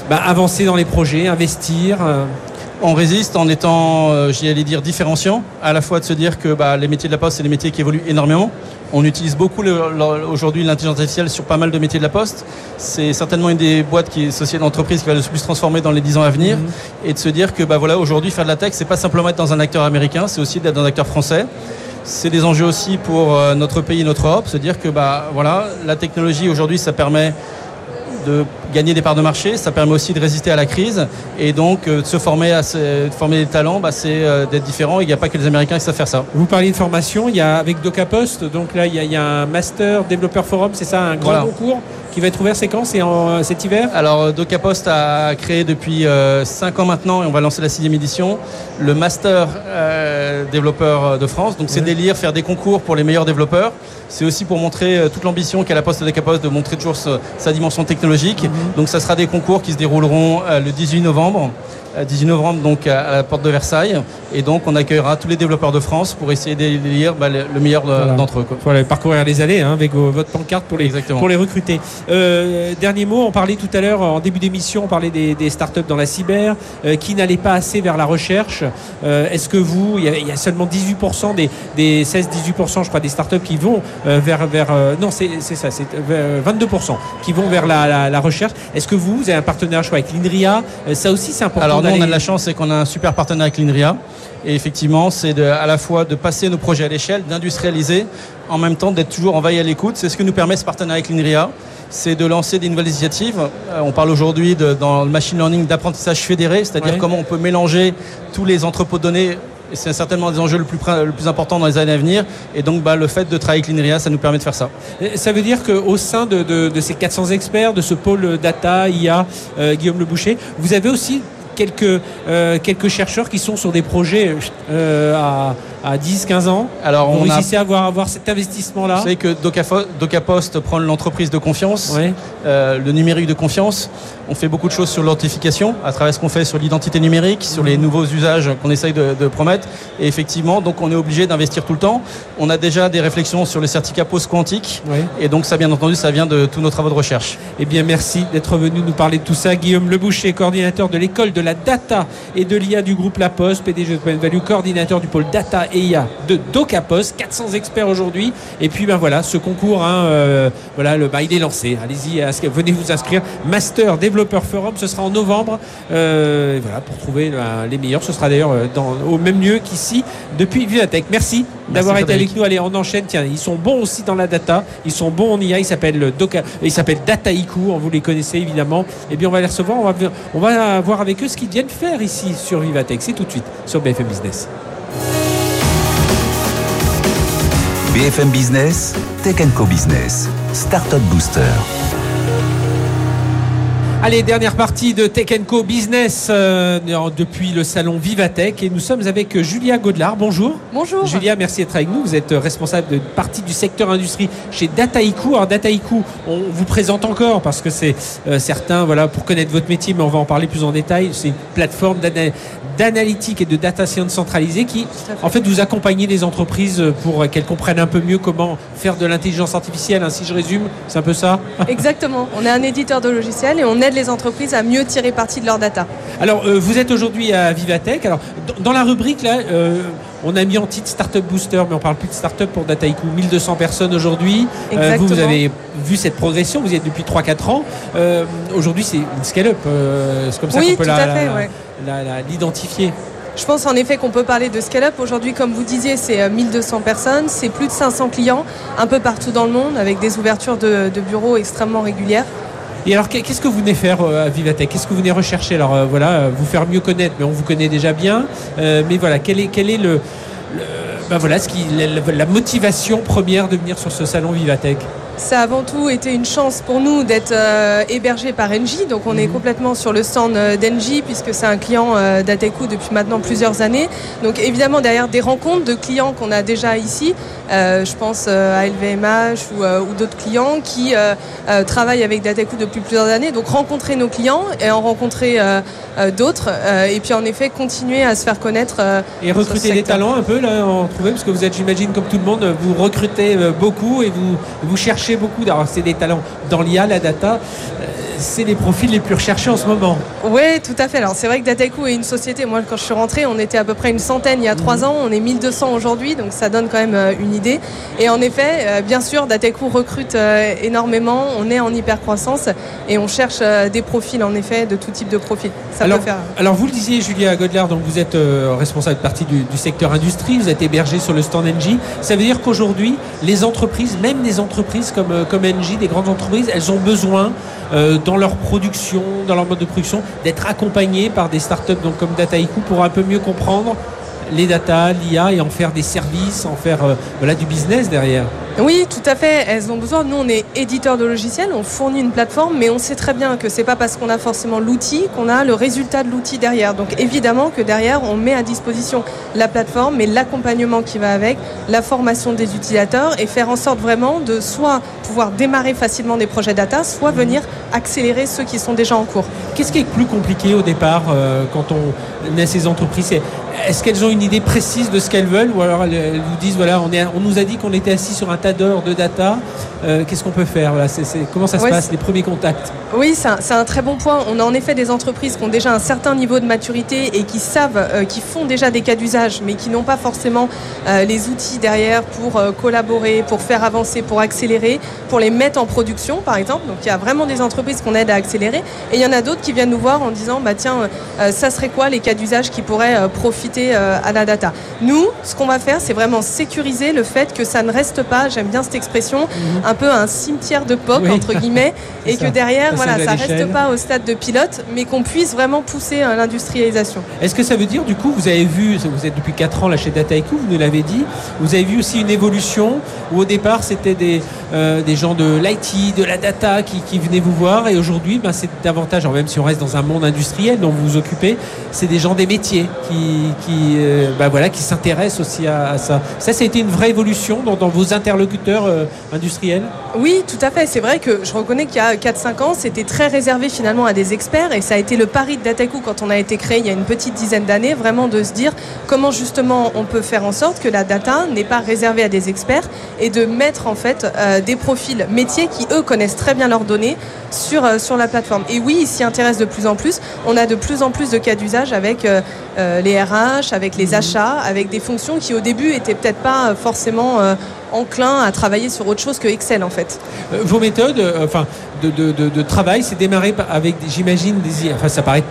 bah, avancer dans les projets, investir on résiste en étant, euh, j'allais dire, différenciant, à la fois de se dire que bah, les métiers de la poste, c'est des métiers qui évoluent énormément. On utilise beaucoup aujourd'hui l'intelligence artificielle sur pas mal de métiers de la poste. C'est certainement une des boîtes qui est société d'entreprise qui va le plus transformer dans les 10 ans à venir. Mhm. Et de se dire que bah, voilà, aujourd'hui, faire de la tech, c'est pas simplement être dans un acteur américain, c'est aussi d'être dans un acteur français. C'est des enjeux aussi pour euh, notre pays, notre Europe, se dire que bah, voilà, la technologie aujourd'hui, ça permet de gagner des parts de marché, ça permet aussi de résister à la crise et donc euh, de se former, à de former des talents, bah, c'est euh, d'être différent. Il n'y a pas que les Américains qui savent faire ça. Vous parliez de formation, il y a avec DocaPost, donc là il y, a, un master développeur forum, c'est ça, un grand concours qui va être ouvert c'est quand? C'est en cet hiver? Alors DocaPost a créé depuis 5 ans maintenant et on va lancer la sixième édition le master développeur de France. Donc c'est délire faire des concours pour les meilleurs développeurs. C'est aussi pour montrer toute l'ambition qu'a la Poste DocaPost de montrer toujours sa dimension technologique. Mhm. Donc ça sera des concours qui se dérouleront le 18 novembre. 18 novembre donc à la porte de Versailles. Et donc on accueillera tous les développeurs de France pour essayer d'élire bah, le, meilleur d'entre eux. Aller parcourir les allées hein, avec votre pancarte pour les, pour les recruter. Euh, dernier mot, on parlait tout à l'heure en début d'émission, on parlait des, des, startups dans la cyber euh, qui n'allaient pas assez vers la recherche. Euh, est-ce que vous, il y, a, seulement 18% des, des 16-18% je crois des startups qui vont vers, vers non c'est ça, c'est 22% qui vont vers la, la, recherche. Est-ce que vous, vous avez un partenaire choix avec l'INRIA? Ça aussi c'est important. Alors nous on a de la chance, c'est qu'on a un super partenaire avec l'INRIA. Et effectivement, c'est à la fois de passer nos projets à l'échelle, d'industrialiser, en même temps d'être toujours en veille à l'écoute. C'est ce que nous permet ce partenariat avec l'INRIA. C'est de lancer des nouvelles initiatives. Euh, on parle aujourd'hui dans le machine learning d'apprentissage fédéré, c'est-à-dire comment on peut mélanger tous les entrepôts de données c'est certainement des enjeux le plus, le plus importants dans les années à venir. Et donc, bah, le fait de travailler avec l'INRIA, ça nous permet de faire ça. Ça veut dire qu'au sein de, ces 400 experts, de ce pôle data, IA, euh, Guillaume Le Boucher, vous avez aussi quelques, euh, quelques chercheurs qui sont sur des projets euh, à, à 10-15 ans. Alors, on réussissez à avoir, avoir cet investissement-là. Vous savez que DocaPost prend l'entreprise de confiance, euh, le numérique de confiance. On fait beaucoup de choses sur l'authentification à travers ce qu'on fait sur l'identité numérique, sur les nouveaux usages qu'on essaye de, promettre. Et effectivement, donc on est obligé d'investir tout le temps. On a déjà des réflexions sur le certificat post-quantique. Et donc ça, bien entendu, ça vient de tous nos travaux de recherche. Eh bien, merci d'être venu nous parler de tout ça. Guillaume Leboucher, coordinateur de l'école de la data et de l'IA du groupe La Poste, PDG de Value, coordinateur du pôle data et IA de DocaPost. 400 experts aujourd'hui. Et puis, ben voilà, ce concours, hein, euh, voilà, le, bah, il est lancé. Allez-y, venez vous inscrire. Master Developer Forum, ce sera en novembre. Euh, voilà, pour trouver euh, les meilleurs. Ce sera d'ailleurs au même lieu qu'ici depuis Vivatech. Merci, d'avoir été avec nous. Allez, on enchaîne. Tiens, ils sont bons aussi dans la data. Ils sont bons en IA. Ils s'appellent Doca, ils s'appellent Dataiku. Vous les connaissez évidemment. Et eh bien, on va les recevoir. On va, on va voir avec eux ce qu'ils viennent faire ici sur Vivatech. C'est tout de suite sur BFM Business. BFM Business, Tech Co Business, Startup Booster. Allez, dernière partie de Tech Co Business euh, depuis le salon Vivatech et nous sommes avec Julia Godelard. Bonjour. Bonjour. Julia, merci d'être avec nous. Vous êtes responsable de partie du secteur industrie chez Dataiku. Alors Dataiku, on vous présente encore parce que c'est euh, certain, voilà, pour connaître votre métier, mais on va en parler plus en détail. C'est une plateforme d'analytique et de data science centralisée qui, en fait, vous accompagnez les entreprises pour qu'elles comprennent un peu mieux comment faire de l'intelligence artificielle. Ainsi, je résume, c'est un peu ça? Exactement. On est un éditeur de logiciels et on aide les entreprises à mieux tirer parti de leur data. Alors, euh, vous êtes aujourd'hui à Vivatech. Alors, dans la rubrique, là, euh, on a mis en titre Startup Booster, mais on parle plus de startup pour Dataiku. 1200 personnes aujourd'hui. Euh, vous, vous avez vu cette progression, vous y êtes depuis 3-4 ans. aujourd'hui, c'est une scale-up. c'est comme ça qu'on peut l'identifier. Je pense en effet qu'on peut parler de scale-up. Aujourd'hui, comme vous disiez, c'est 1200 personnes, c'est plus de 500 clients un peu partout dans le monde avec des ouvertures de bureaux extrêmement régulières. Et alors, qu'est-ce que vous venez faire euh, à Vivatech? Qu'est-ce que vous venez rechercher? Alors, euh, voilà, euh, vous faire mieux connaître, mais on vous connaît déjà bien. mais voilà, quel est, le, ben qui, la, motivation première de venir sur ce salon Vivatech? Ça a avant tout été une chance pour nous d'être euh, hébergé par Engie. Donc on est mhm. complètement sur le stand euh, d'Engie puisque c'est un client euh, d'Ateco depuis maintenant plusieurs années. Donc évidemment derrière des rencontres de clients qu'on a déjà ici, je pense à LVMH ou, d'autres clients qui travaillent avec Dateco depuis plusieurs années. Donc rencontrer nos clients et en rencontrer d'autres et puis en effet continuer à se faire connaître. et recruter des talents un peu là en trouver parce que vous êtes j'imagine comme tout le monde vous recrutez beaucoup et vous, vous cherchez beaucoup. d'avoir c'est des talents dans l'IA, la data c'est les profils les plus recherchés en ce moment. Oui, tout à fait. Alors c'est vrai que Dataiku est une société. Moi, quand je suis rentrée, on était à peu près une centaine il y a trois ans. On est 1200 aujourd'hui, donc ça donne quand même euh, une idée. Et en effet, euh, bien sûr, Dataiku recrute euh, énormément. On est en hyper croissance et on cherche des profils, en effet, de tout type de profils. Ça alors, peut faire. Alors vous le disiez, Julia Godler, donc vous êtes responsable de partie du, secteur industrie. Vous êtes hébergé sur le stand NG. Ça veut dire qu'aujourd'hui, les entreprises, même des entreprises comme comme NG, des grandes entreprises, elles ont besoin dans leur production, dans leur mode de production, d'être accompagnés par des startups donc comme Dataiku pour un peu mieux comprendre les data, l'IA et en faire des services, en faire euh, du business derrière. Oui, tout à fait. Elles ont besoin. Nous, on est éditeur de logiciels, on fournit une plateforme, mais on sait très bien que c'est pas parce qu'on a forcément l'outil qu'on a le résultat de l'outil derrière. Donc évidemment que derrière, on met à disposition la plateforme, mais l'accompagnement qui va avec, la formation des utilisateurs et faire en sorte vraiment de soit pouvoir démarrer facilement des projets data, soit venir accélérer ceux qui sont déjà en cours. Qu'est-ce qui est plus compliqué au départ euh, quand on est ces entreprises? Est-ce qu'elles ont une idée précise de ce qu'elles veulent ou alors elles, vous disent voilà, on, on nous a dit qu'on était assis sur un tas d'heures de data, euh, qu'est-ce qu'on peut faire voilà, Comment ça se passe, les premiers contacts Oui, c'est un, très bon point. On a en effet des entreprises qui ont déjà un certain niveau de maturité et qui savent, euh, qui font déjà des cas d'usage, mais qui n'ont pas forcément les outils derrière pour collaborer, pour faire avancer, pour accélérer, pour les mettre en production, par exemple. Donc il y a vraiment des entreprises qu'on aide à accélérer. Et il y en a d'autres qui viennent nous voir en disant bah tiens, euh, ça serait quoi les cas d'usage qui pourraient euh, profiter euh, à la data? Nous, ce qu'on va faire, c'est vraiment sécuriser le fait que ça ne reste pas, j'aime bien cette expression, mhm. un peu un cimetière de POC entre guillemets, et que derrière, ça voilà, ça reste pas au stade de pilote, mais qu'on puisse vraiment pousser l'industrialisation. Est-ce que ça veut dire du coup, vous avez vu, vous êtes depuis 4 ans là chez Dataiku, vous nous l'avez dit, vous avez vu aussi une évolution où au départ c'était des, des gens de l'IT, de la data qui, qui venaient vous voir, et aujourd'hui, ben, c'est davantage, même si on reste dans un monde industriel dont vous vous occupez, c'est des gens des métiers qui, qui, euh, bah voilà, qui s'intéressent aussi à, ça. Ça, ça a été une vraie évolution dans, vos interlocuteurs euh, industriels Oui, tout à fait. C'est vrai que je reconnais qu'il y a 4-5 ans, c'était très réservé finalement à des experts et ça a été le pari de Dataku quand on a été créé il y a une petite dizaine d'années, vraiment de se dire comment justement on peut faire en sorte que la data n'est pas réservée à des experts et de mettre en fait euh, des profils métiers qui eux connaissent très bien leurs données sur, sur la plateforme. Et oui, ils s'y intéressent de plus en plus. On a de plus en plus de cas d'usage avec euh, euh, les RH, avec les mhm. achats, avec des fonctions qui au début étaient peut-être pas forcément euh, enclins à travailler sur autre chose que Excel en fait. Vos méthodes enfin, de, de travail, c'est démarrer avec, j'imagine, des... Enfin, ça paraît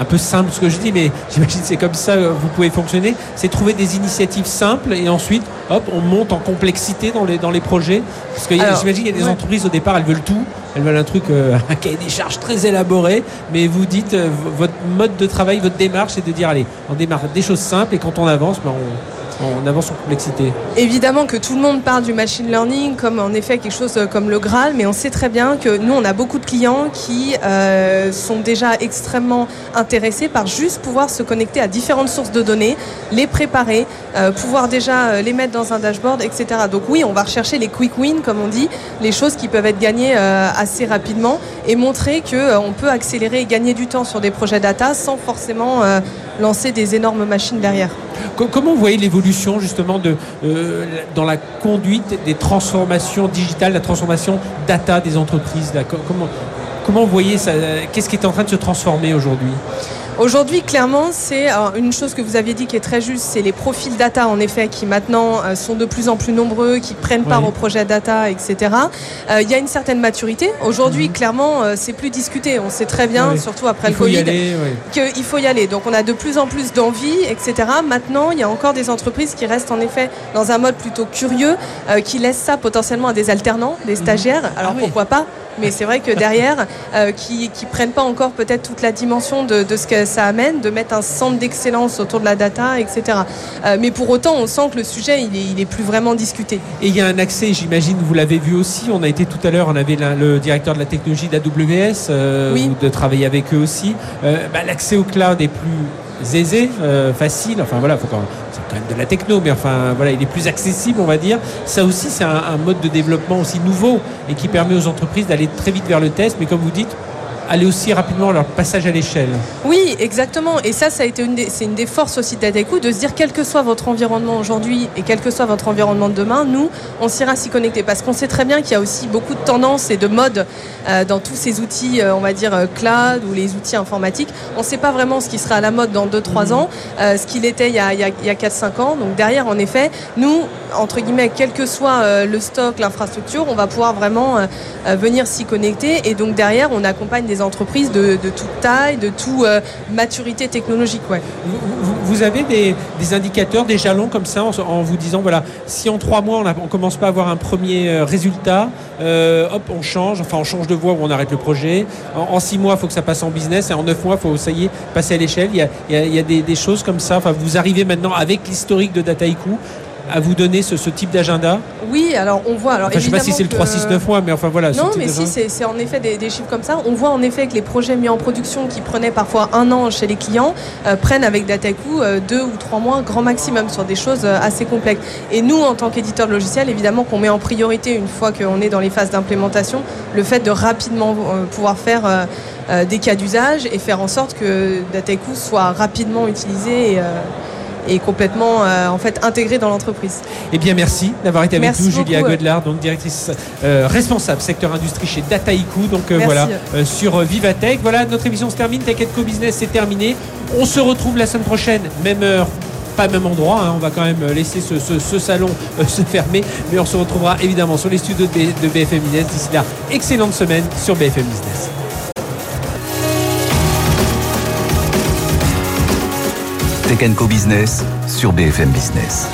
un peu simple ce que je dis, mais j'imagine c'est comme ça que vous pouvez fonctionner. C'est trouver des initiatives simples et ensuite, hop, on monte en complexité dans les, dans les projets. Parce que j'imagine qu'il y a des entreprises au départ, elles veulent tout. Elles veulent un truc, euh, un cahier des charges très élaboré, mais vous dites, euh, votre mode de travail, votre démarche, c'est de dire, allez, on démarre des choses simples et quand on avance, ben, on, on avance en complexité Évidemment que tout le monde parle du machine learning comme en effet quelque chose euh, comme le Graal, mais on sait très bien que nous, on a beaucoup de clients qui euh, sont déjà extrêmement intéressés par juste pouvoir se connecter à différentes sources de données, les préparer, euh, pouvoir déjà les mettre dans un dashboard, etc. Donc oui, on va rechercher les quick wins, comme on dit, les choses qui peuvent être gagnées assez rapidement et montrer qu'on peut accélérer et gagner du temps sur des projets data sans forcément lancer des énormes machines derrière. Comment vous voyez l'évolution justement euh, dans la conduite des transformations digitales, la transformation data des entreprises comment, comment vous voyez ça? Qu'est-ce qui est en train de se transformer aujourd'hui? Aujourd'hui, clairement, c'est une chose que vous aviez dit qui est très juste, c'est les profils data, en effet, qui maintenant euh, sont de plus en plus nombreux, qui prennent part au projet data, etc. Euh, il y a une certaine maturité. Aujourd'hui, mhm. clairement, euh, c'est plus discuté. On sait très bien, surtout après le Covid, qu'il faut y aller. Donc, on a de plus en plus d'envie, etc. Maintenant, il y a encore des entreprises qui restent en effet dans un mode plutôt curieux, qui laissent ça potentiellement à des alternants, des mhm. stagiaires. Alors, ah pourquoi pas mais c'est vrai que derrière, euh, qui ne prennent pas encore peut-être toute la dimension de, ce que ça amène, de mettre un centre d'excellence autour de la data, etc. Euh, mais pour autant, on sent que le sujet, il est, plus vraiment discuté. Et il y a un accès, j'imagine, vous l'avez vu aussi, on a été tout à l'heure, on avait le directeur de la technologie d'AWS, euh, de travailler avec eux aussi. Bah, l'accès au cloud est plus aisé, facile, enfin voilà, quand quand même de la techno, mais enfin voilà, il est plus accessible, on va dire. Ça aussi, c'est un, mode de développement aussi nouveau et qui permet aux entreprises d'aller très vite vers le test. Mais comme vous dites, aller aussi rapidement leur passage à l'échelle. Oui, exactement. Et ça, ça a été une des, c'est une des forces aussi d'Adeco de se dire quel que soit votre environnement aujourd'hui et quel que soit votre environnement de demain, nous, on s'ira s'y connecter parce qu'on sait très bien qu'il y a aussi beaucoup de tendances et de modes euh, dans tous ces outils, euh, on va dire euh, cloud ou les outils informatiques. On ne sait pas vraiment ce qui sera à la mode dans 2-3 mmh. ans, ce qu'il était il y a, il y a 4-5 ans. Donc derrière, en effet, nous, entre guillemets, quel que soit le stock, l'infrastructure, on va pouvoir vraiment venir s'y connecter. Et donc derrière, on accompagne des entreprises de, toute taille, de toute euh, maturité technologique. Ouais. Vous, avez des, indicateurs, des jalons comme ça en, vous disant voilà, si en trois mois on ne commence pas à avoir un premier euh, résultat, euh, hop, on change, enfin on change de voie ou on arrête le projet. En, six mois, il faut que ça passe en business et en neuf mois, il faut ça y est, passer à l'échelle. Il y a, des, choses comme ça. Enfin, vous arrivez maintenant avec l'historique de Dataiku à vous donner ce, type d'agenda Oui, alors on voit. Alors, je ne sais pas si c'est le 3, 6, 9 mois, mais enfin voilà. Non, mais si, c'est en effet des, chiffres comme ça. On voit en effet que les projets mis en production qui prenaient parfois un an chez les clients euh, prennent avec Dataiku euh, deux ou trois mois grand maximum sur des choses euh, assez complexes. Et nous, en tant qu'éditeur de logiciel, évidemment qu'on met en priorité, une fois qu'on est dans les phases d'implémentation, le fait de rapidement pouvoir faire des cas d'usage et faire en sorte que Dataiku soit rapidement utilisé. Et, et complètement euh, en fait intégré dans l'entreprise. Eh bien merci d'avoir été avec nous, Julia Godlard, donc directrice euh, responsable secteur industrie chez Dataiku. Donc euh, voilà sur Vivatech. Voilà notre émission se termine. Tech Co Business c'est terminé. On se retrouve la semaine prochaine, même heure pas même endroit. Hein. On va quand même laisser ce, salon se fermer. Mais on se retrouvera évidemment sur les studios de BFM Business. D'ici là, excellente semaine sur BFM Business. Tech Co Business sur BFM Business.